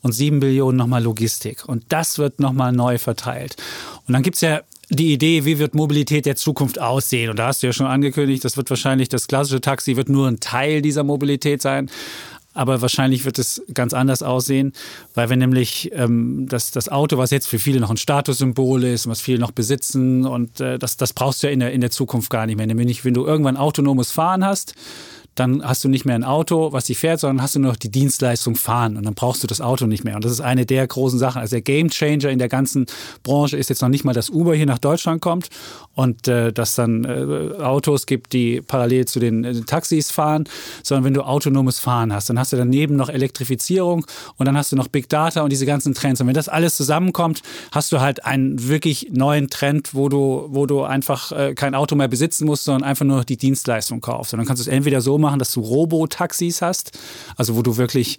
und 7 Billionen nochmal Logistik. Und das wird nochmal neu verteilt. Und dann gibt es ja die Idee, wie wird Mobilität der Zukunft aussehen? Und da hast du ja schon angekündigt, das wird wahrscheinlich das klassische Taxi wird nur ein Teil dieser Mobilität sein. Aber wahrscheinlich wird es ganz anders aussehen, weil wir nämlich ähm, das, das Auto, was jetzt für viele noch ein Statussymbol ist, was viele noch besitzen, und äh, das, das brauchst du ja in der, in der Zukunft gar nicht mehr. Nämlich, wenn du irgendwann autonomes Fahren hast, dann hast du nicht mehr ein Auto, was dich fährt, sondern hast du nur noch die Dienstleistung fahren und dann brauchst du das Auto nicht mehr. Und das ist eine der großen Sachen. Also der Gamechanger in der ganzen Branche ist jetzt noch nicht mal, dass Uber hier nach Deutschland kommt und äh, dass dann äh, Autos gibt, die parallel zu den äh, Taxis fahren, sondern wenn du autonomes Fahren hast, dann hast du daneben noch Elektrifizierung und dann hast du noch Big Data und diese ganzen Trends. Und wenn das alles zusammenkommt, hast du halt einen wirklich neuen Trend, wo du, wo du einfach äh, kein Auto mehr besitzen musst, sondern einfach nur die Dienstleistung kaufst. Und dann kannst du es entweder so machen, dass du Robotaxis hast, also wo du wirklich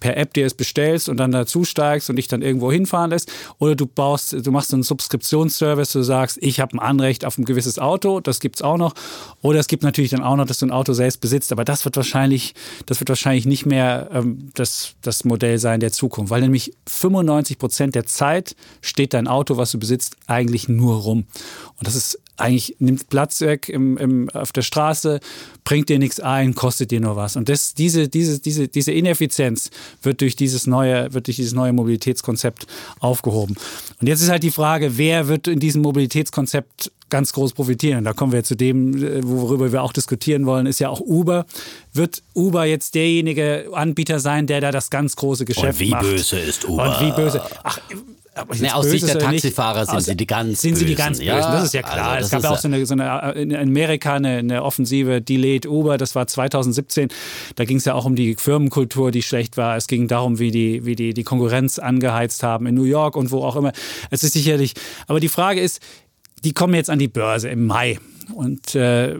per App dir es bestellst und dann dazu steigst und dich dann irgendwo hinfahren lässt. Oder du baust, du machst einen Subskriptionsservice, du sagst, ich habe ein Anrecht auf ein gewisses Auto, das gibt es auch noch. Oder es gibt natürlich dann auch noch, dass du ein Auto selbst besitzt, aber das wird wahrscheinlich, das wird wahrscheinlich nicht mehr ähm, das, das Modell sein der Zukunft, weil nämlich 95 Prozent der Zeit steht dein Auto, was du besitzt, eigentlich nur rum. Und das ist eigentlich nimmt Platz weg im, im, auf der Straße, bringt dir nichts ein, kostet dir nur was. Und das, diese, diese, diese, diese Ineffizienz wird durch dieses neue, wird durch dieses neue Mobilitätskonzept aufgehoben. Und jetzt ist halt die Frage, wer wird in diesem Mobilitätskonzept ganz groß profitieren. Und da kommen wir zu dem, äh, worüber wir auch diskutieren wollen, ist ja auch Uber. Wird Uber jetzt derjenige Anbieter sein, der da das ganz große Geschäft macht? Und wie macht? böse ist Uber? Und wie böse? Ach, Nee, aus Sicht der Taxifahrer sind sie die ganz Sind sie die ganz Bösen, das ist ja klar. Also es gab ja auch so eine, so eine, in Amerika eine, eine Offensive, Delayed Uber, das war 2017. Da ging es ja auch um die Firmenkultur, die schlecht war. Es ging darum, wie die, wie die, die Konkurrenz angeheizt haben in New York und wo auch immer. Es ist sicherlich, aber die Frage ist, die kommen jetzt an die Börse im Mai und, äh,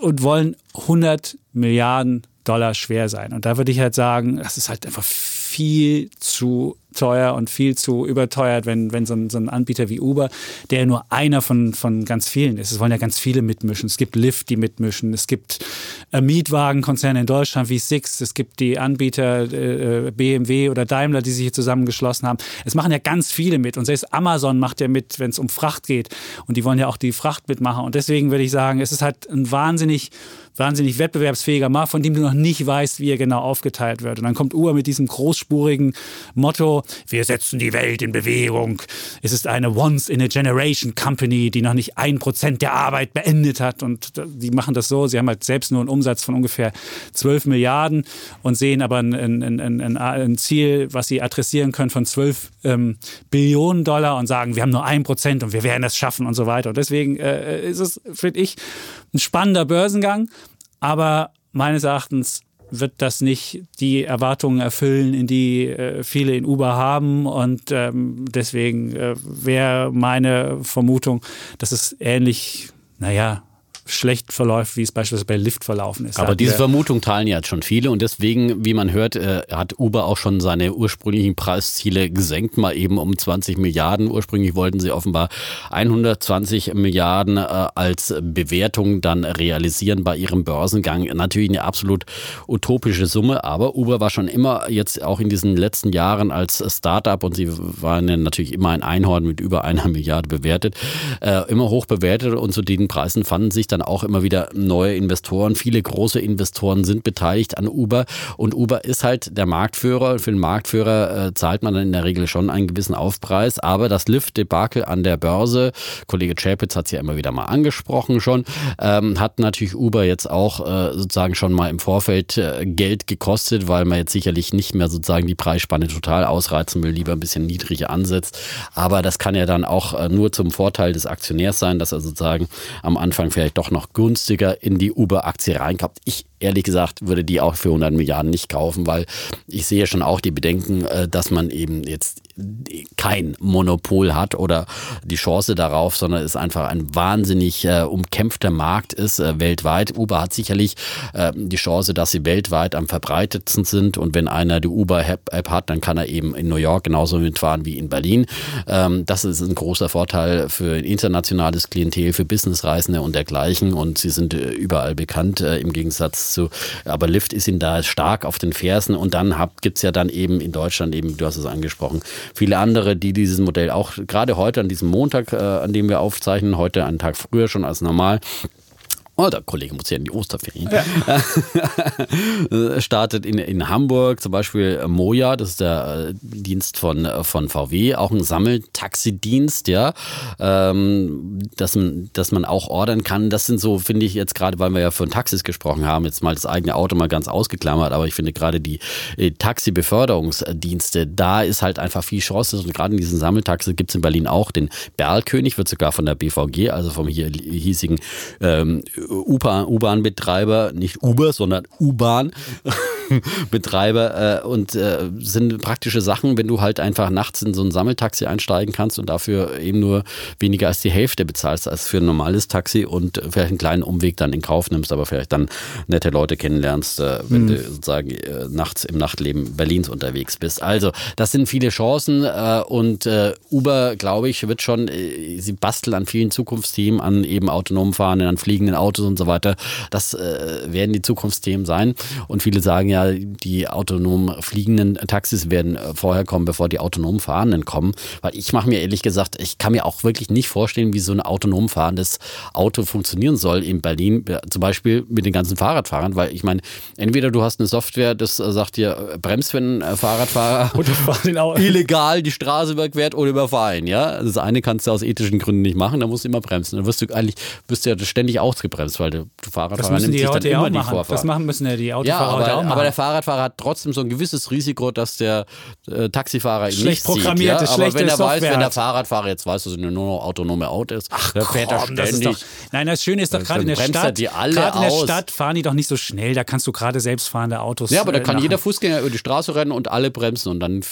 und wollen 100 Milliarden Dollar schwer sein. Und da würde ich halt sagen, das ist halt einfach viel zu teuer und viel zu überteuert, wenn, wenn so ein, so ein Anbieter wie Uber, der nur einer von, von ganz vielen ist. Es wollen ja ganz viele mitmischen. Es gibt Lyft, die mitmischen. Es gibt äh, Mietwagenkonzerne in Deutschland wie Six. Es gibt die Anbieter äh, BMW oder Daimler, die sich hier zusammengeschlossen haben. Es machen ja ganz viele mit. Und selbst Amazon macht ja mit, wenn es um Fracht geht. Und die wollen ja auch die Fracht mitmachen. Und deswegen würde ich sagen, es ist halt ein wahnsinnig wahnsinnig wettbewerbsfähiger Markt, von dem du noch nicht weißt, wie er genau aufgeteilt wird. Und dann kommt Uber mit diesem großspurigen Motto, wir setzen die Welt in Bewegung. Es ist eine Once-in-a-Generation-Company, die noch nicht ein Prozent der Arbeit beendet hat. Und die machen das so, sie haben halt selbst nur einen Umsatz von ungefähr 12 Milliarden und sehen aber ein, ein, ein, ein Ziel, was sie adressieren können von 12 ähm, Billionen Dollar und sagen, wir haben nur ein Prozent und wir werden es schaffen und so weiter. Und deswegen äh, ist es, finde ich, ein spannender Börsengang, aber meines Erachtens wird das nicht die Erwartungen erfüllen, in die äh, viele in Uber haben. Und ähm, deswegen äh, wäre meine Vermutung, dass es ähnlich, naja, schlecht verläuft, wie es beispielsweise bei Lyft verlaufen ist. Aber diese Vermutung teilen ja jetzt schon viele und deswegen, wie man hört, äh, hat Uber auch schon seine ursprünglichen Preisziele gesenkt, mal eben um 20 Milliarden. Ursprünglich wollten sie offenbar 120 Milliarden äh, als Bewertung dann realisieren bei ihrem Börsengang. Natürlich eine absolut utopische Summe, aber Uber war schon immer jetzt auch in diesen letzten Jahren als Startup und sie waren ja natürlich immer ein Einhorn mit über einer Milliarde bewertet, äh, immer hoch bewertet und zu den Preisen fanden sich dann auch immer wieder neue Investoren. Viele große Investoren sind beteiligt an Uber und Uber ist halt der Marktführer. Für den Marktführer äh, zahlt man dann in der Regel schon einen gewissen Aufpreis, aber das Lyft-Debakel an der Börse, Kollege Chapitz hat es ja immer wieder mal angesprochen schon, ähm, hat natürlich Uber jetzt auch äh, sozusagen schon mal im Vorfeld äh, Geld gekostet, weil man jetzt sicherlich nicht mehr sozusagen die Preisspanne total ausreizen will, lieber ein bisschen niedriger ansetzt. Aber das kann ja dann auch äh, nur zum Vorteil des Aktionärs sein, dass er sozusagen am Anfang vielleicht doch doch noch günstiger in die Uber-Aktie reinkauft. Ich ehrlich gesagt würde die auch für 100 Milliarden nicht kaufen, weil ich sehe schon auch die Bedenken, äh, dass man eben jetzt kein Monopol hat oder die Chance darauf, sondern es einfach ein wahnsinnig äh, umkämpfter Markt ist äh, weltweit. Uber hat sicherlich äh, die Chance, dass sie weltweit am verbreitetsten sind und wenn einer die Uber-App hat, dann kann er eben in New York genauso mitfahren wie in Berlin. Ähm, das ist ein großer Vorteil für internationales Klientel, für Businessreisende und dergleichen und sie sind äh, überall bekannt äh, im Gegensatz zu, aber Lyft ist ihnen da stark auf den Fersen. Und dann gibt es ja dann eben in Deutschland eben, du hast es angesprochen, viele andere, die dieses Modell auch gerade heute an diesem Montag, äh, an dem wir aufzeichnen, heute einen Tag früher schon als normal, Oh, der Kollege muss ja in die Osterferien. Ja. *laughs* Startet in, in Hamburg zum Beispiel Moja, das ist der äh, Dienst von, von VW, auch ein Sammeltaxidienst, ja, ähm, dass, man, dass man auch ordern kann. Das sind so, finde ich jetzt gerade, weil wir ja von Taxis gesprochen haben, jetzt mal das eigene Auto mal ganz ausgeklammert, aber ich finde gerade die äh, Taxi-Beförderungsdienste, da ist halt einfach viel Chance. Und gerade in diesen Sammeltaxi gibt es in Berlin auch den Berlkönig, wird sogar von der BVG, also vom hier hiesigen ähm, U-Bahn-Betreiber, nicht Uber, sondern U-Bahn. *laughs* Betreiber äh, und äh, sind praktische Sachen, wenn du halt einfach nachts in so ein Sammeltaxi einsteigen kannst und dafür eben nur weniger als die Hälfte bezahlst als für ein normales Taxi und vielleicht einen kleinen Umweg dann in Kauf nimmst, aber vielleicht dann nette Leute kennenlernst, äh, wenn mhm. du sozusagen äh, nachts im Nachtleben Berlins unterwegs bist. Also das sind viele Chancen äh, und äh, Uber, glaube ich, wird schon, sie basteln an vielen Zukunftsthemen, an eben autonom fahrenden, an fliegenden Autos und so weiter. Das werden die Zukunftsthemen sein und viele sagen ja, die autonom fliegenden Taxis werden äh, vorher kommen, bevor die autonom fahrenden kommen. Weil ich mache mir ehrlich gesagt, ich kann mir auch wirklich nicht vorstellen, wie so ein autonom fahrendes Auto funktionieren soll in Berlin, äh, zum Beispiel mit den ganzen Fahrradfahrern, weil ich meine, entweder du hast eine Software, das äh, sagt dir, bremst, wenn ein Fahrradfahrer *laughs* illegal die Straße überquert oder überfallen, ja. Das eine kannst du aus ethischen Gründen nicht machen, da musst du immer bremsen. Dann wirst du eigentlich, wirst du ja ständig ausgebremst, weil der Fahrradfahrer nimmt sich dann immer die Vorfahrt. Das machen müssen ja die Autofahrer ja, aber, auch machen. Aber der Fahrradfahrer hat trotzdem so ein gewisses Risiko, dass der äh, Taxifahrer ihn schlecht nicht programmiert sieht. Ja? Aber wenn er Software weiß, wenn der Fahrradfahrer jetzt weiß, dass er nur noch autonome Auto ist, Ach, dann fährt komm, er ständig. Doch, nein, das Schöne ist doch gerade in der Stadt. Gerade in der Stadt fahren die doch nicht so schnell. Da kannst du gerade selbstfahrende Autos. Ja, aber da äh, kann jeder Fußgänger über die Straße rennen und alle bremsen und dann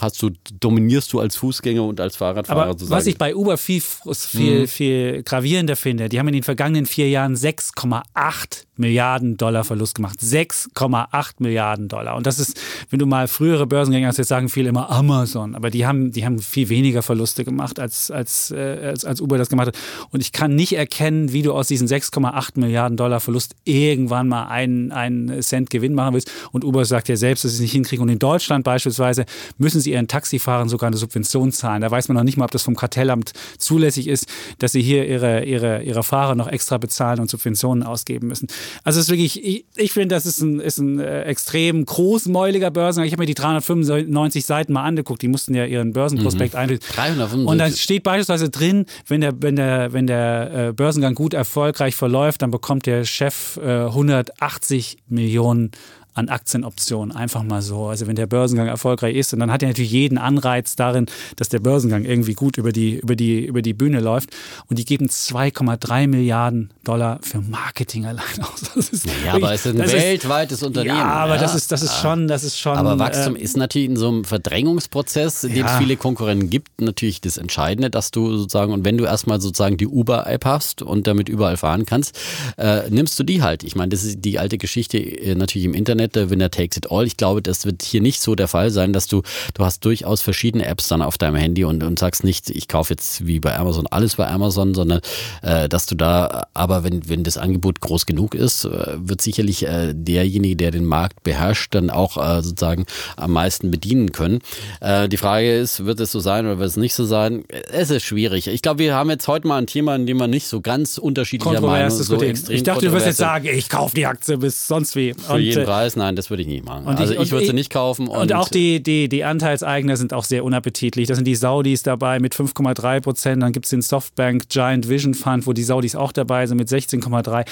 hast du dominierst du als Fußgänger und als Fahrradfahrer aber sozusagen. Was ich bei Uber viel, viel, mhm. viel gravierender finde, die haben in den vergangenen vier Jahren 6,8 Milliarden Dollar Verlust gemacht. 6,8 Milliarden Dollar. Und das ist, wenn du mal frühere Börsengänge hast, jetzt sagen viele immer Amazon, aber die haben, die haben viel weniger Verluste gemacht, als, als, äh, als, als Uber das gemacht hat. Und ich kann nicht erkennen, wie du aus diesen 6,8 Milliarden Dollar Verlust irgendwann mal einen, einen Cent Gewinn machen willst. Und Uber sagt ja selbst, dass sie es nicht hinkriegen. Und in Deutschland beispielsweise müssen sie ihren Taxifahrern sogar eine Subvention zahlen. Da weiß man noch nicht mal, ob das vom Kartellamt zulässig ist, dass sie hier ihre, ihre, ihre Fahrer noch extra bezahlen und Subventionen ausgeben müssen. Also es ist wirklich, ich, ich finde, das ist ein, ist ein äh, extrem großmäuliger Börsengang. Ich habe mir die 395 Seiten mal angeguckt, die mussten ja ihren Börsenprospekt mhm. einlösen. 395. Und dann steht beispielsweise drin, wenn der, wenn der, wenn der äh, Börsengang gut erfolgreich verläuft, dann bekommt der Chef äh, 180 Millionen an Aktienoptionen. Einfach mal so. Also wenn der Börsengang erfolgreich ist, und dann hat er natürlich jeden Anreiz darin, dass der Börsengang irgendwie gut über die, über die, über die Bühne läuft. Und die geben 2,3 Milliarden Dollar für Marketing allein *laughs* aus. Das ist ja, aber es ist ein weltweites ist, Unternehmen. Ja, aber ja. das ist, das ist schon, das ist schon. Aber Wachstum äh, ist natürlich in so einem Verdrängungsprozess, in dem ja. es viele Konkurrenten gibt, natürlich das Entscheidende, dass du sozusagen, und wenn du erstmal sozusagen die Uber-App hast und damit überall fahren kannst, äh, nimmst du die halt. Ich meine, das ist die alte Geschichte äh, natürlich im Internet Internet, der Winner takes it all. Ich glaube, das wird hier nicht so der Fall sein, dass du, du hast durchaus verschiedene Apps dann auf deinem Handy und, und sagst nicht, ich kaufe jetzt wie bei Amazon alles bei Amazon, sondern äh, dass du da, aber wenn, wenn das Angebot groß genug ist, äh, wird sicherlich äh, derjenige, der den Markt beherrscht, dann auch äh, sozusagen am meisten bedienen können. Äh, die Frage ist, wird es so sein oder wird es nicht so sein? Es ist schwierig. Ich glaube, wir haben jetzt heute mal ein Thema, in dem man nicht so ganz unterschiedlicher Meinung so extrem Ich dachte, du wirst jetzt sagen, ich kaufe die Aktie bis sonst wie. Für und, jeden äh, Preis, nein, das würde ich nicht machen. also ich, ich würde sie nicht kaufen. Und, und, auch die, die, die Anteilseigner sind auch sehr unappetitlich. Da sind die Saudis dabei mit 5,3 Prozent. Dann gibt es den Softbank Giant Vision Fund, wo die Saudis auch dabei sind mit 16,3.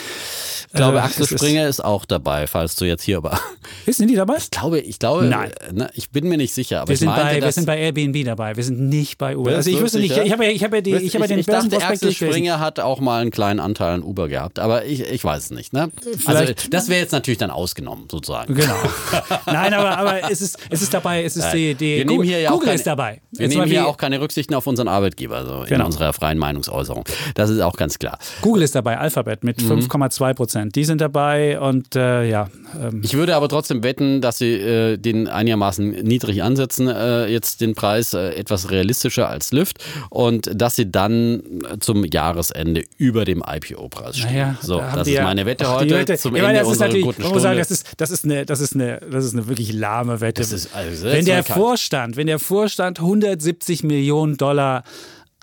Ich glaube, äh, Axel Springer ist, ist, auch dabei, falls du jetzt hier war. Sind die dabei? Ich glaube, ich glaube, Nein. Na, ich bin mir nicht sicher. Aber wir, sind meinte, bei, wir sind bei Airbnb dabei. Wir sind nicht bei Uber. Also ich wüsste nicht, ich habe ja, ich hab ja, die, ich hab ja den ich dachte, Axel Springer hat auch mal einen kleinen Anteil an Uber gehabt, aber ich, ich weiß es nicht. Ne? Also das wäre jetzt natürlich dann ausgenommen, sozusagen. Genau. *laughs* Nein, aber, aber es, ist, es ist dabei, es ist die, die wir nehmen hier ja Google keine, ist dabei. Wir Jetzt nehmen hier auch keine Rücksichten auf unseren Arbeitgeber so genau. in unserer freien Meinungsäußerung. Das ist auch ganz klar. Google ist dabei, Alphabet mit mhm. 5,2 Prozent. Die sind dabei und äh, ja. Ähm. Ich würde aber trotzdem wetten, dass sie äh, den einigermaßen niedrig ansetzen, äh, jetzt den Preis äh, etwas realistischer als Lyft und dass sie dann zum Jahresende über dem IPO-Preis stehen. Naja, so, da das ist meine Wette heute Wette. zum Ende meine, unserer guten Stunde. Sagen, das, ist, das, ist eine, das, ist eine, das ist eine wirklich lahme Wette. Also, wenn der Vorstand, wenn der Vorstand 170 Millionen Dollar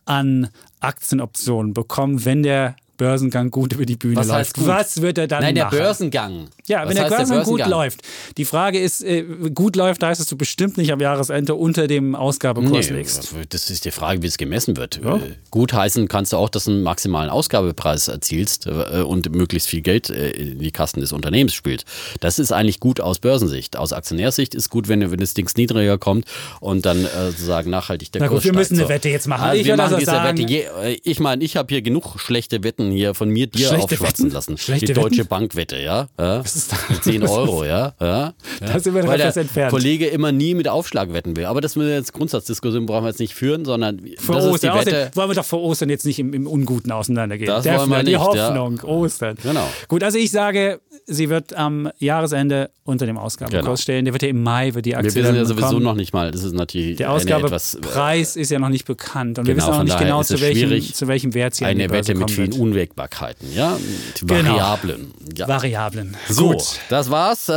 an Aktienoptionen bekommt, wenn der Börsengang gut über die Bühne was läuft. Gut? Was wird er dann Nein, machen? der Börsengang. Ja, was wenn der Börsengang, der Börsengang gut läuft. Die Frage ist, äh, gut läuft, heißt es, du bestimmt nicht am Jahresende unter dem Ausgabekurs nee, liegst. Das ist die Frage, wie es gemessen wird. Ja. Äh, gut heißen kannst du auch, dass du einen maximalen Ausgabepreis erzielst äh, und möglichst viel Geld äh, in die Kassen des Unternehmens spielt. Das ist eigentlich gut aus Börsensicht. Aus Aktionärsicht ist gut, wenn, wenn das Ding niedriger kommt und dann äh, sozusagen nachhaltig der Na Kurs gut, wir müssen eine Wette jetzt machen. Also ich wir machen diese Wette. Je, ich meine, ich habe hier genug schlechte Wetten hier von mir, dir Schlechte aufschwatzen Wetten? lassen. Schlechte die Deutsche Wetten? Bankwette, ja. ja? Was ist das? 10 Euro, ja. ja. Da sind wir noch etwas entfernt. Kollege immer nie mit Aufschlag wetten will. Aber das müssen wir jetzt Grundsatzdiskussion brauchen wir jetzt nicht führen, sondern vor das Ostern. Ist die Wette. wollen wir doch vor Ostern jetzt nicht im, im Unguten auseinandergehen. Das wollen wir nicht, die Hoffnung, ja. Ostern. Genau. Gut, also ich sage, sie wird am Jahresende unter dem Ausgabekurs genau. stehen. Der wird ja im Mai, wird die Aktie Wir wissen ja sowieso kommen. noch nicht mal. Das ist natürlich Der Ausgabepreis ist ja noch nicht bekannt. Und genau, wir wissen auch nicht genau, zu welchem, zu welchem Wert sie Eine Wette mit vielen Unwägbarkeiten, ja. Genau. Variablen. Ja. Variablen. So, Gut. das war's. Äh,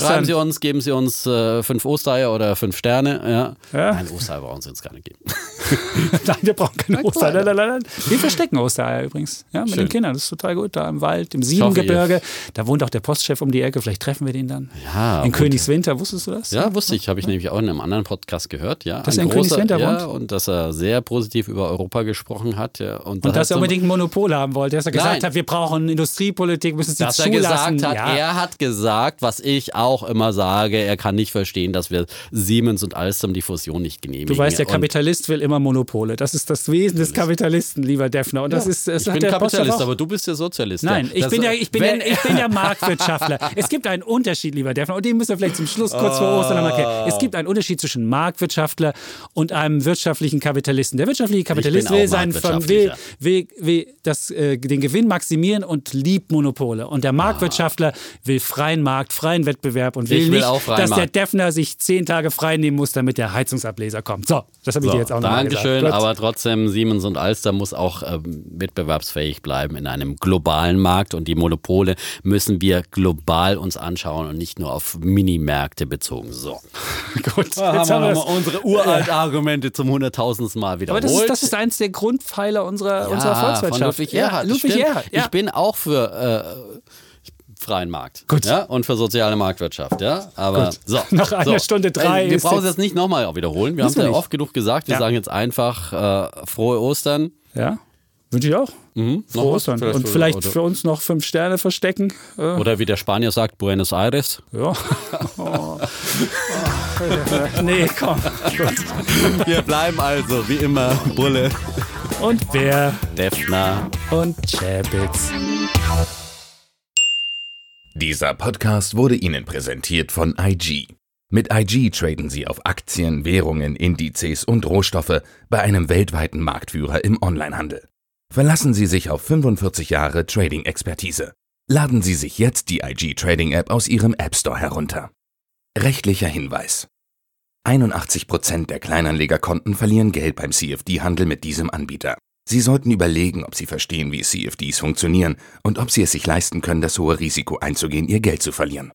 schreiben Sie uns, geben Sie uns äh, fünf Ostereier oder fünf Sterne. Ja. ja. Nein, Ostereier brauchen Sie uns gar nicht geben. *laughs* nein, wir brauchen keine Ostereier. Nein, nein, nein. Wir verstecken Ostereier übrigens. Ja, mit Schön. den Kindern. Das ist total gut. Da im Wald, im Siebengebirge. Da wohnt auch der Postchef um die Ecke. Vielleicht treffen wir den dann. Ja. In Königswinter. Wusstest du das? Ja, wusste ich. Habe ich nämlich auch in einem anderen Podcast gehört. Ja. Dass er in Königswinter ja, wohnt? und dass er sehr positiv über Europa gesprochen hat. Ja. Und, und dass er unbedingt ein Monopol haben wollte. Dass er gesagt nein. hat, wir brauchen Industriepolitik, müssen sie dass zulassen. Er gesagt hat, ja. Er hat gesagt, was ich auch immer sage, er kann nicht verstehen, dass wir Siemens und Alstom die Fusion nicht genehmigen. Du weißt, der Kapitalist will immer Monopole. Das ist das Wesen des Kapitalisten, lieber Defner. Und das ja, ist, das ich bin Kapitalist, aber du bist ja Sozialist. Nein, ich, bin ja, ich, bin ja, ich bin ja Marktwirtschaftler. es gibt einen Unterschied, lieber Defner, und den müssen wir vielleicht zum Schluss kurz vor Ostern einmal erklären. Es gibt einen Unterschied zwischen Marktwirtschaftler und einem wirtschaftlichen Kapitalisten. Der wirtschaftliche Kapitalist will, sein, will, will, will das, äh, den Gewinn maximieren und liebt Monopole. Und der Marktwirtschaftler ah. will freien Markt, freien Wettbewerb und will, will nicht, dass Markt. der Defner sich zehn Tage frei nehmen muss, damit der Heizungsableser kommt. So, das habe ich so, dir jetzt auch noch Dankeschön, aber trotzdem, Siemens und Alster muss auch ähm, wettbewerbsfähig bleiben in einem globalen Markt und die Monopole müssen wir global uns anschauen und nicht nur auf Minimärkte bezogen. So. *laughs* Gut, da jetzt haben wir, haben wir unsere uralten Argumente zum hunderttausendsten Mal wiederholt. Aber das ist, das ist eins der Grundpfeiler unserer, ja, unserer Volkswirtschaft. Ludwig Erhard. Ja, Ludwig Erhard. Ja. Ich bin auch für äh, freien Markt. Gut. Ja, und für soziale Marktwirtschaft. Ja, aber Gut. so. *laughs* Nach einer so. Stunde drei. Wir brauchen es jetzt nicht nochmal wiederholen. Wir haben es ja oft genug gesagt. Wir ja. sagen jetzt einfach äh, frohe Ostern. Ja. Wünsche ich auch. Mhm. Frohe Ostern. Vielleicht und für, vielleicht oder. für uns noch fünf Sterne verstecken. Äh. Oder wie der Spanier sagt, Buenos Aires. Ja. *laughs* Oh. *laughs* nee, komm. Gut. Wir bleiben also wie immer Bulle. Und Bär. Defner. Und Chapitz. Dieser Podcast wurde Ihnen präsentiert von IG. Mit IG traden Sie auf Aktien, Währungen, Indizes und Rohstoffe bei einem weltweiten Marktführer im Onlinehandel. Verlassen Sie sich auf 45 Jahre Trading-Expertise. Laden Sie sich jetzt die IG Trading App aus Ihrem App Store herunter. Rechtlicher Hinweis. 81% der Kleinanlegerkonten verlieren Geld beim CFD-Handel mit diesem Anbieter. Sie sollten überlegen, ob Sie verstehen, wie CFDs funktionieren und ob Sie es sich leisten können, das hohe Risiko einzugehen, Ihr Geld zu verlieren.